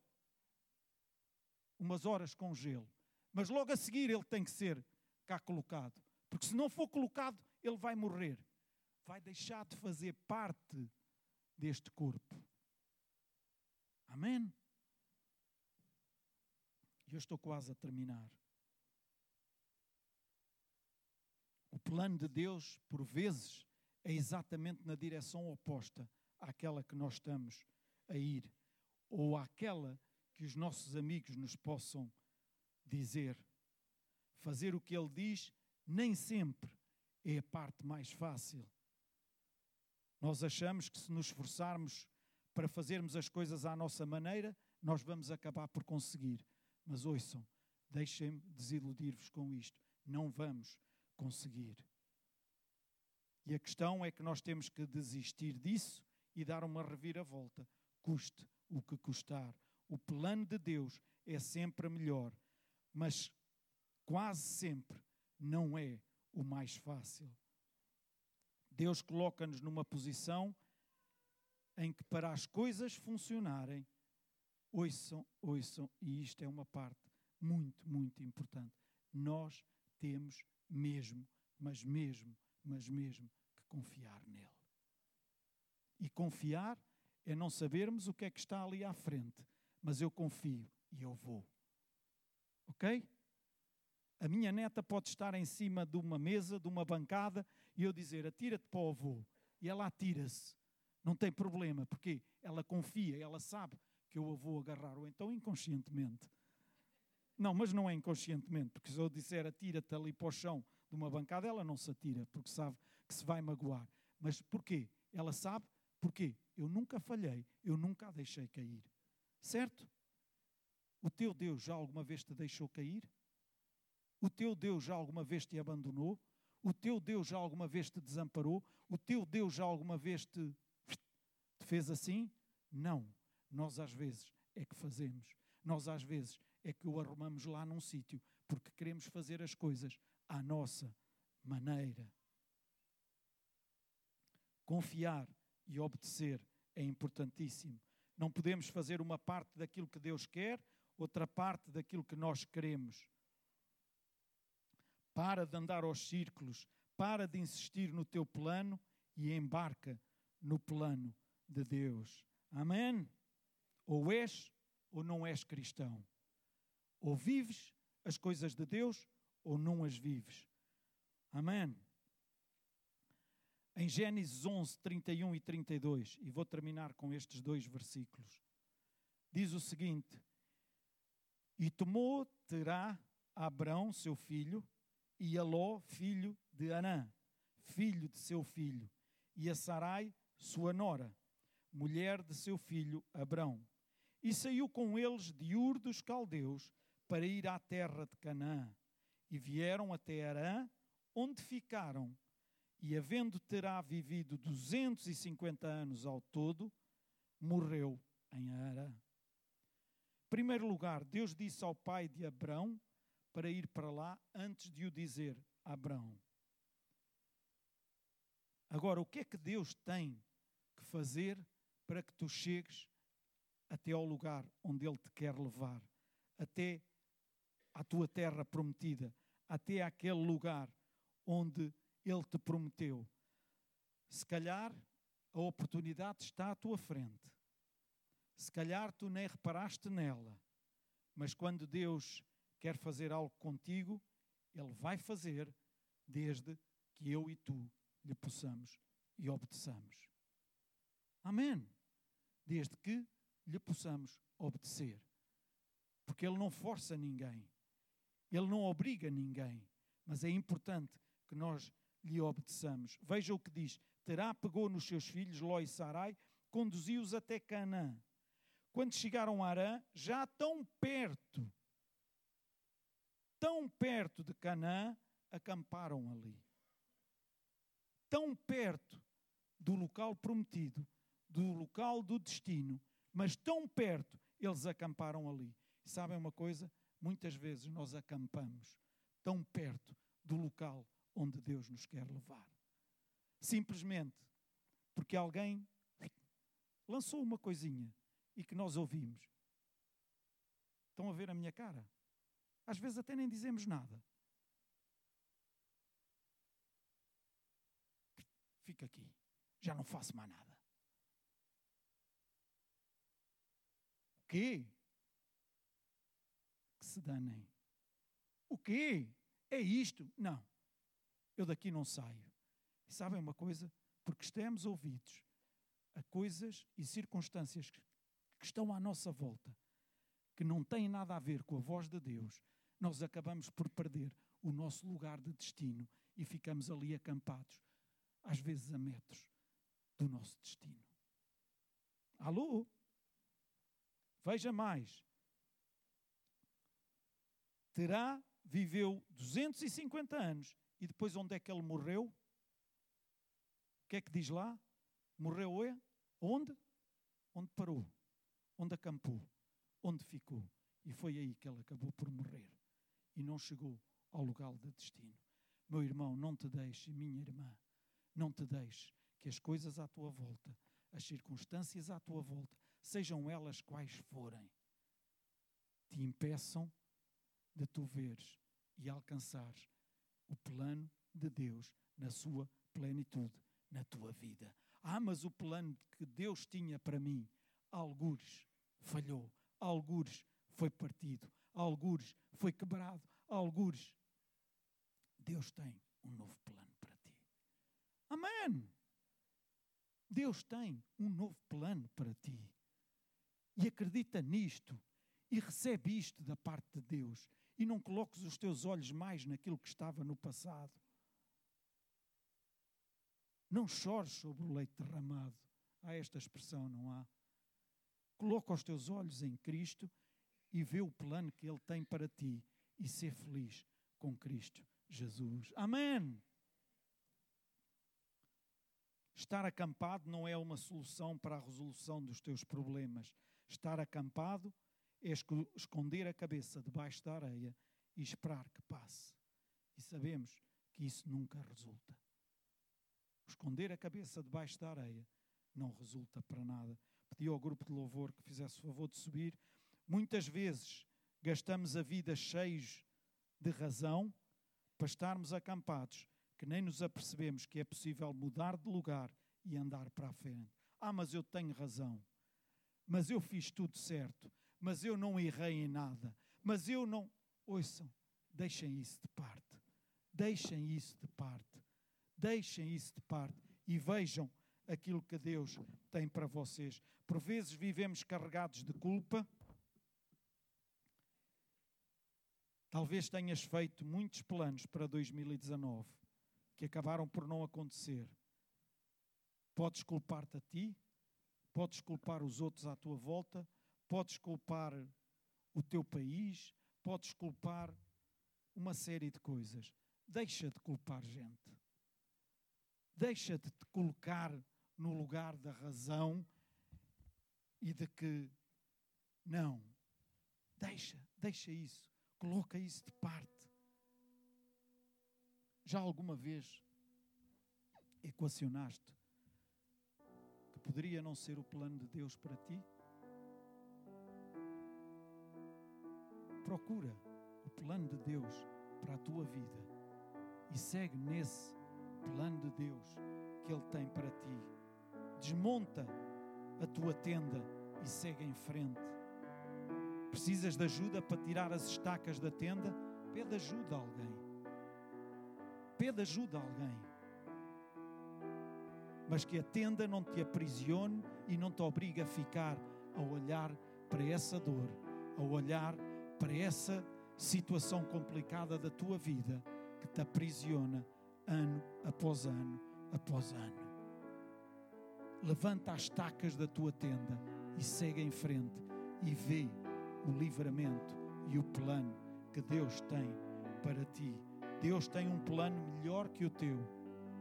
umas horas com gelo. Mas logo a seguir ele tem que ser cá colocado. Porque se não for colocado, ele vai morrer. Vai deixar de fazer parte deste corpo. Amém? E eu estou quase a terminar. O plano de Deus, por vezes, é exatamente na direção oposta àquela que nós estamos a ir, ou àquela que os nossos amigos nos possam dizer. Fazer o que Ele diz nem sempre é a parte mais fácil. Nós achamos que se nos esforçarmos para fazermos as coisas à nossa maneira, nós vamos acabar por conseguir. Mas ouçam, deixem-me desiludir-vos com isto. Não vamos conseguir. E a questão é que nós temos que desistir disso e dar uma reviravolta, custe o que custar. O plano de Deus é sempre melhor, mas quase sempre não é o mais fácil. Deus coloca-nos numa posição em que, para as coisas funcionarem, ouçam, ouçam, e isto é uma parte muito, muito importante. Nós temos mesmo, mas mesmo, mas mesmo que confiar nele. E confiar é não sabermos o que é que está ali à frente, mas eu confio e eu vou. Ok? A minha neta pode estar em cima de uma mesa, de uma bancada, e eu dizer: atira-te para o avô. E ela atira-se. Não tem problema, porque ela confia, ela sabe eu a vou agarrar, ou então inconscientemente. Não, mas não é inconscientemente, porque se eu disser atira-te ali para o chão de uma bancada, ela não se atira, porque sabe que se vai magoar. Mas porquê? Ela sabe porquê? Eu nunca falhei, eu nunca a deixei cair. Certo? O teu Deus já alguma vez te deixou cair? O teu Deus já alguma vez te abandonou? O teu Deus já alguma vez te desamparou? O teu Deus já alguma vez te, te fez assim? Não. Nós às vezes é que fazemos. Nós às vezes é que o arrumamos lá num sítio porque queremos fazer as coisas à nossa maneira. Confiar e obedecer é importantíssimo. Não podemos fazer uma parte daquilo que Deus quer, outra parte daquilo que nós queremos. Para de andar aos círculos, para de insistir no teu plano e embarca no plano de Deus. Amém? Ou és ou não és cristão. Ou vives as coisas de Deus ou não as vives. Amém? Em Gênesis 11, 31 e 32, e vou terminar com estes dois versículos, diz o seguinte: E tomou Terá Abrão, seu filho, e a Ló, filho de Anã, filho de seu filho, e a Sarai, sua nora, mulher de seu filho Abrão. E saiu com eles de Ur dos Caldeus para ir à terra de Canaã. E vieram até Arã, onde ficaram. E havendo Terá vivido 250 anos ao todo, morreu em Arã. Em primeiro lugar, Deus disse ao pai de Abrão para ir para lá antes de o dizer a Abraão. Agora, o que é que Deus tem que fazer para que tu chegues até ao lugar onde Ele te quer levar, até à tua terra prometida, até àquele lugar onde Ele te prometeu? Se calhar a oportunidade está à tua frente. Se calhar tu nem reparaste nela, mas quando Deus quer fazer algo contigo, Ele vai fazer, desde que eu e tu lhe possamos e obedeçamos. Amém. Desde que lhe possamos obedecer. Porque Ele não força ninguém, Ele não obriga ninguém, mas é importante que nós lhe obedeçamos. Veja o que diz: Terá pegou nos seus filhos Ló e Sarai, conduziu-os até Canaã. Quando chegaram a Arã, já tão perto tão perto de Canaã, acamparam ali. Tão perto do local prometido, do local do destino, mas tão perto, eles acamparam ali. E sabem uma coisa? Muitas vezes nós acampamos tão perto do local onde Deus nos quer levar. Simplesmente porque alguém lançou uma coisinha e que nós ouvimos. Estão a ver a minha cara? Às vezes até nem dizemos nada. Fica aqui, já não faço mais nada. O quê? Que se danem. O quê? É isto? Não. Eu daqui não saio. E sabem uma coisa? Porque estamos ouvidos a coisas e circunstâncias que, que estão à nossa volta, que não têm nada a ver com a voz de Deus, nós acabamos por perder o nosso lugar de destino e ficamos ali acampados, às vezes a metros do nosso destino. Alô? Veja mais. Terá viveu 250 anos e depois onde é que ele morreu? O que é que diz lá? Morreu é? Onde? Onde parou? Onde acampou? Onde ficou? E foi aí que ele acabou por morrer e não chegou ao lugar de destino. Meu irmão, não te deixe, minha irmã, não te deixe que as coisas à tua volta, as circunstâncias à tua volta, sejam elas quais forem, te impeçam de tu veres e alcançares o plano de Deus na sua plenitude na tua vida. Ah, mas o plano que Deus tinha para mim, algures falhou, algures foi partido, algures foi quebrado, algures. Deus tem um novo plano para ti. Amém. Deus tem um novo plano para ti. E acredita nisto e recebe isto da parte de Deus. E não coloques os teus olhos mais naquilo que estava no passado. Não chores sobre o leite derramado. Há esta expressão, não há? Coloca os teus olhos em Cristo e vê o plano que Ele tem para ti e ser feliz com Cristo Jesus. Amém. Estar acampado não é uma solução para a resolução dos teus problemas. Estar acampado é esconder a cabeça debaixo da areia e esperar que passe. E sabemos que isso nunca resulta. Esconder a cabeça debaixo da areia não resulta para nada. Pedi ao grupo de louvor que fizesse o favor de subir. Muitas vezes gastamos a vida cheios de razão para estarmos acampados que nem nos apercebemos que é possível mudar de lugar e andar para a frente. Ah, mas eu tenho razão. Mas eu fiz tudo certo. Mas eu não errei em nada. Mas eu não. Ouçam, deixem isso de parte. Deixem isso de parte. Deixem isso de parte e vejam aquilo que Deus tem para vocês. Por vezes vivemos carregados de culpa. Talvez tenhas feito muitos planos para 2019 que acabaram por não acontecer. Podes culpar-te a ti, podes culpar os outros à tua volta, podes culpar o teu país, podes culpar uma série de coisas. Deixa de culpar gente. Deixa de te colocar no lugar da razão e de que não. Deixa, deixa isso. Coloca isso de parte. Já alguma vez equacionaste poderia não ser o plano de Deus para ti? Procura o plano de Deus para a tua vida e segue nesse plano de Deus que Ele tem para ti. Desmonta a tua tenda e segue em frente. Precisas de ajuda para tirar as estacas da tenda? Pede ajuda a alguém pede ajuda a alguém. Mas que a tenda não te aprisione e não te obrigue a ficar a olhar para essa dor, a olhar para essa situação complicada da tua vida que te aprisiona ano após ano após ano. Levanta as tacas da tua tenda e segue em frente e vê o livramento e o plano que Deus tem para ti Deus tem um plano melhor que o teu,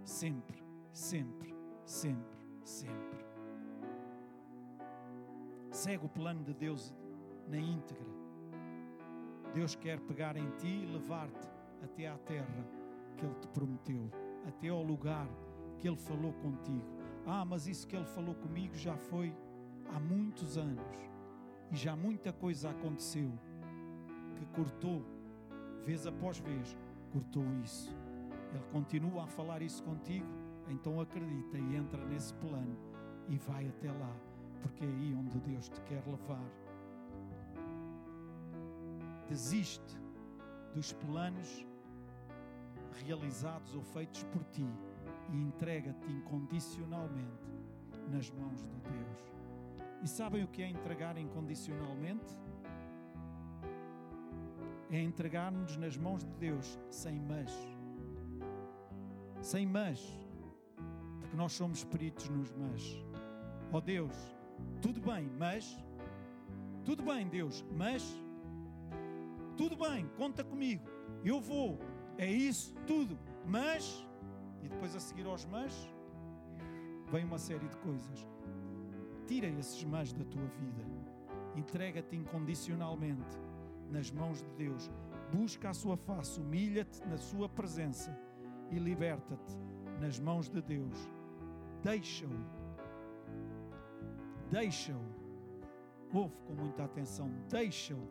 sempre, sempre, sempre, sempre. Segue o plano de Deus na íntegra. Deus quer pegar em ti e levar-te até à terra que Ele te prometeu, até ao lugar que Ele falou contigo. Ah, mas isso que Ele falou comigo já foi há muitos anos e já muita coisa aconteceu que cortou, vez após vez, cortou isso. Ele continua a falar isso contigo, então acredita e entra nesse plano e vai até lá, porque é aí onde Deus te quer levar. Desiste dos planos realizados ou feitos por ti e entrega-te incondicionalmente nas mãos de Deus. E sabem o que é entregar incondicionalmente? é entregarmos nas mãos de Deus sem mas. Sem mas. Porque nós somos peritos nos mas. Ó oh Deus, tudo bem, mas. Tudo bem, Deus, mas. Tudo bem, conta comigo. Eu vou. É isso, tudo. Mas. E depois a seguir aos mas. Vem uma série de coisas. Tira esses mas da tua vida. Entrega-te incondicionalmente nas mãos de Deus. Busca a sua face, humilha-te na sua presença e liberta-te nas mãos de Deus. Deixa-o. Deixa-o. Ouve com muita atenção. Deixa-o.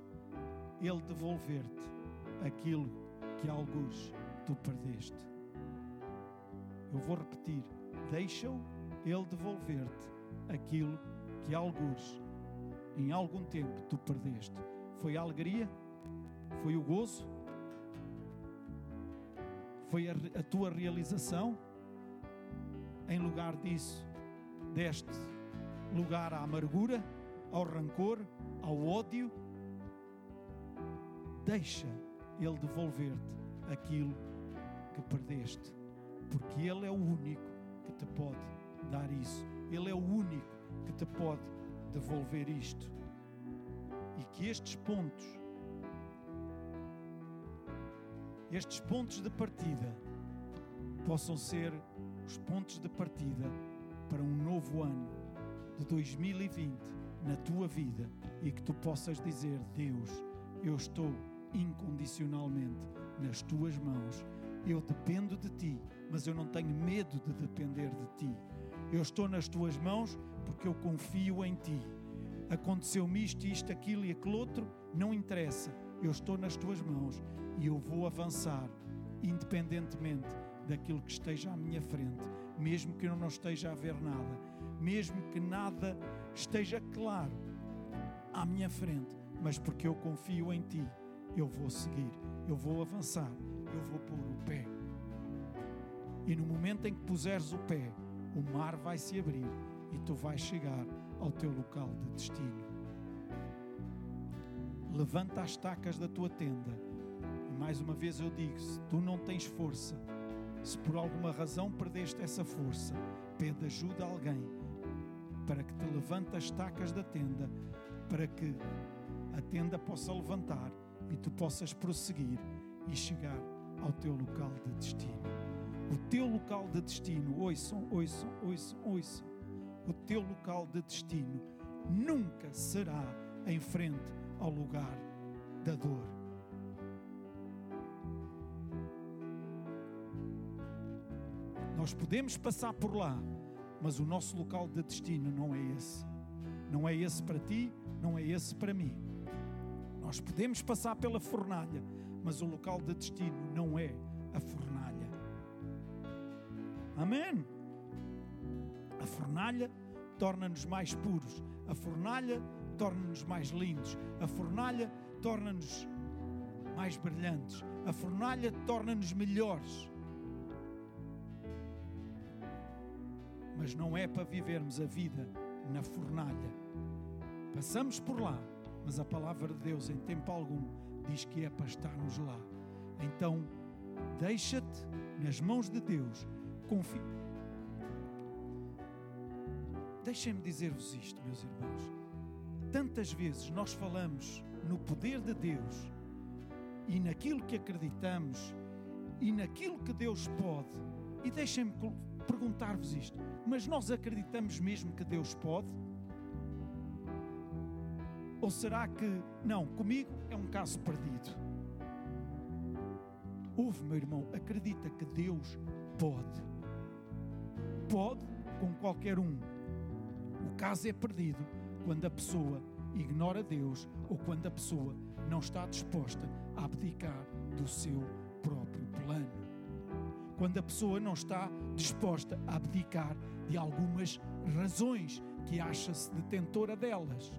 Ele devolver-te aquilo que alguns tu perdeste. Eu vou repetir: deixa-o ele devolver-te aquilo que alguns em algum tempo tu perdeste. Foi a alegria? Foi o gozo? Foi a, a tua realização? Em lugar disso, deste lugar à amargura, ao rancor, ao ódio? Deixa Ele devolver-te aquilo que perdeste, porque Ele é o único que te pode dar isso. Ele é o único que te pode devolver isto. E que estes pontos, estes pontos de partida, possam ser os pontos de partida para um novo ano de 2020 na tua vida e que tu possas dizer: Deus, eu estou incondicionalmente nas tuas mãos. Eu dependo de ti, mas eu não tenho medo de depender de ti. Eu estou nas tuas mãos porque eu confio em ti. Aconteceu-me isto, isto, aquilo e aquele outro, não interessa. Eu estou nas tuas mãos e eu vou avançar, independentemente daquilo que esteja à minha frente, mesmo que eu não esteja a ver nada, mesmo que nada esteja claro à minha frente, mas porque eu confio em ti, eu vou seguir, eu vou avançar, eu vou pôr o pé. E no momento em que puseres o pé, o mar vai se abrir e tu vais chegar ao teu local de destino. Levanta as tacas da tua tenda. E mais uma vez eu digo: se tu não tens força, se por alguma razão perdeste essa força, pede ajuda a alguém para que te levante as tacas da tenda, para que a tenda possa levantar e tu possas prosseguir e chegar ao teu local de destino o teu local de destino, ouçam, ouçam, ouçam, ouçam, o teu local de destino nunca será em frente ao lugar da dor. Nós podemos passar por lá, mas o nosso local de destino não é esse. Não é esse para ti, não é esse para mim. Nós podemos passar pela fornalha, mas o local de destino não é a fornalha. Amém? A fornalha torna-nos mais puros, a fornalha torna-nos mais lindos, a fornalha torna-nos mais brilhantes, a fornalha torna-nos melhores. Mas não é para vivermos a vida na fornalha. Passamos por lá, mas a palavra de Deus, em tempo algum, diz que é para estarmos lá. Então, deixa-te nas mãos de Deus confio. Deixem-me dizer-vos isto, meus irmãos. Tantas vezes nós falamos no poder de Deus e naquilo que acreditamos e naquilo que Deus pode. E deixem-me perguntar-vos isto: mas nós acreditamos mesmo que Deus pode? Ou será que, não, comigo é um caso perdido? Ouve, meu irmão, acredita que Deus pode pode com qualquer um. O caso é perdido quando a pessoa ignora Deus ou quando a pessoa não está disposta a abdicar do seu próprio plano. Quando a pessoa não está disposta a abdicar de algumas razões que acha-se detentora delas.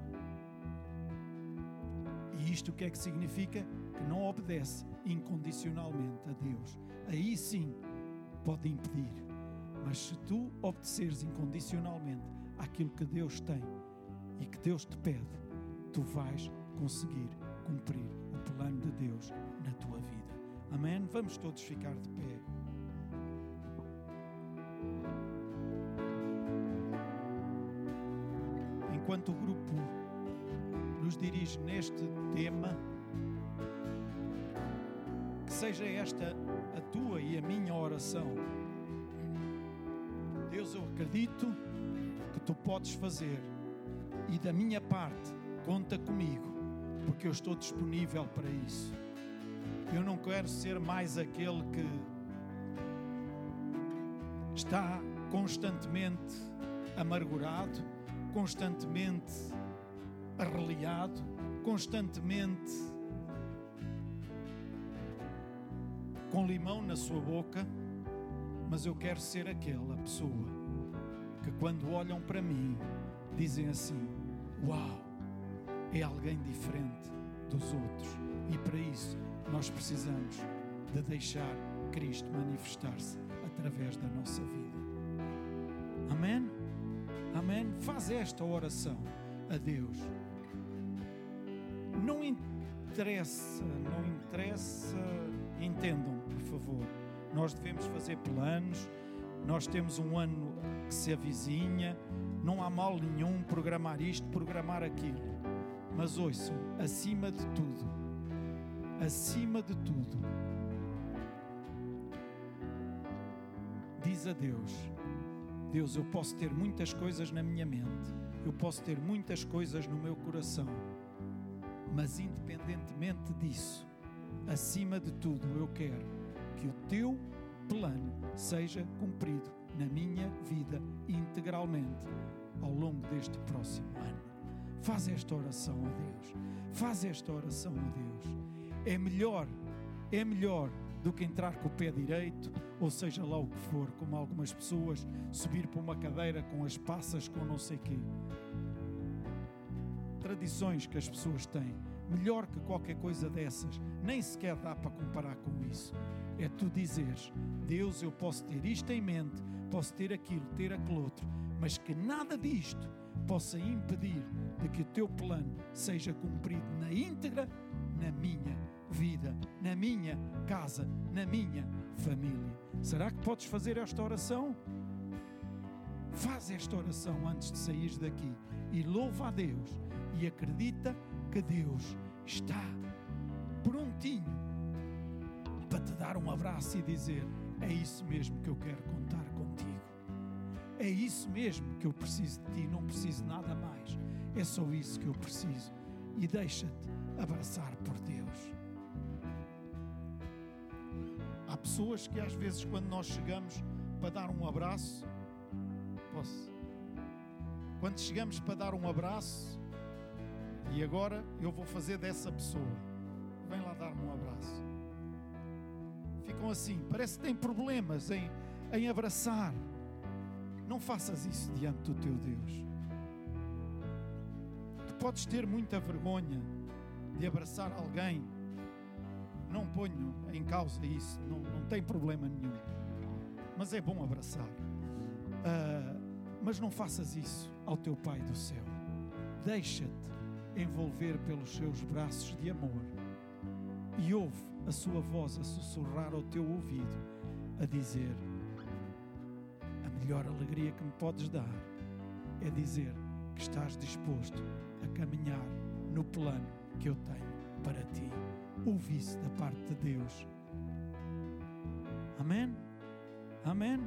E isto o que é que significa? Que não obedece incondicionalmente a Deus. Aí sim pode impedir mas se tu obedeceres incondicionalmente àquilo que Deus tem e que Deus te pede, tu vais conseguir cumprir o plano de Deus na tua vida. Amém? Vamos todos ficar de pé. Enquanto grupo nos dirige neste tema, que seja esta a tua e a minha oração Deus, eu acredito que tu podes fazer e da minha parte, conta comigo, porque eu estou disponível para isso. Eu não quero ser mais aquele que está constantemente amargurado, constantemente arreliado, constantemente com limão na sua boca Mas eu quero ser aquela pessoa que, quando olham para mim, dizem assim: Uau, é alguém diferente dos outros. E para isso, nós precisamos de deixar Cristo manifestar-se através da nossa vida. Amém? Amém? Faz esta oração a Deus. Não interessa, não interessa, entendam, por favor. Nós devemos fazer planos, nós temos um ano que se avizinha, não há mal nenhum programar isto, programar aquilo. Mas ouçam, acima de tudo, acima de tudo, diz a Deus: Deus, eu posso ter muitas coisas na minha mente, eu posso ter muitas coisas no meu coração, mas independentemente disso, acima de tudo, eu quero que o teu plano seja cumprido na minha vida integralmente ao longo deste próximo ano. Faz esta oração a Deus. Faz esta oração a Deus. É melhor, é melhor do que entrar com o pé direito, ou seja lá o que for, como algumas pessoas, subir para uma cadeira com as passas, com não sei quê. Tradições que as pessoas têm. Melhor que qualquer coisa dessas. Nem sequer dá para comparar com isso. É tu dizeres: Deus, eu posso ter isto em mente, posso ter aquilo, ter aquele outro, mas que nada disto possa impedir de que o teu plano seja cumprido na íntegra na minha vida, na minha casa, na minha família. Será que podes fazer esta oração? Faz esta oração antes de sair daqui e louva a Deus e acredita que Deus está prontinho para te dar um abraço e dizer: É isso mesmo que eu quero contar contigo. É isso mesmo que eu preciso de ti, não preciso nada mais. É só isso que eu preciso. E deixa-te abraçar por Deus. Pessoas que às vezes, quando nós chegamos para dar um abraço, posso? Quando chegamos para dar um abraço, e agora eu vou fazer dessa pessoa, vem lá dar-me um abraço. Ficam assim, parece que têm problemas em, em abraçar. Não faças isso diante do teu Deus. Tu podes ter muita vergonha de abraçar alguém. Não ponho em causa isso, não, não tem problema nenhum. Mas é bom abraçar. Uh, mas não faças isso ao teu Pai do céu. Deixa-te envolver pelos seus braços de amor e ouve a sua voz a sussurrar ao teu ouvido, a dizer: A melhor alegria que me podes dar é dizer que estás disposto a caminhar no plano que eu tenho para ti. Ouve isso da parte de Deus. Amém? Amém?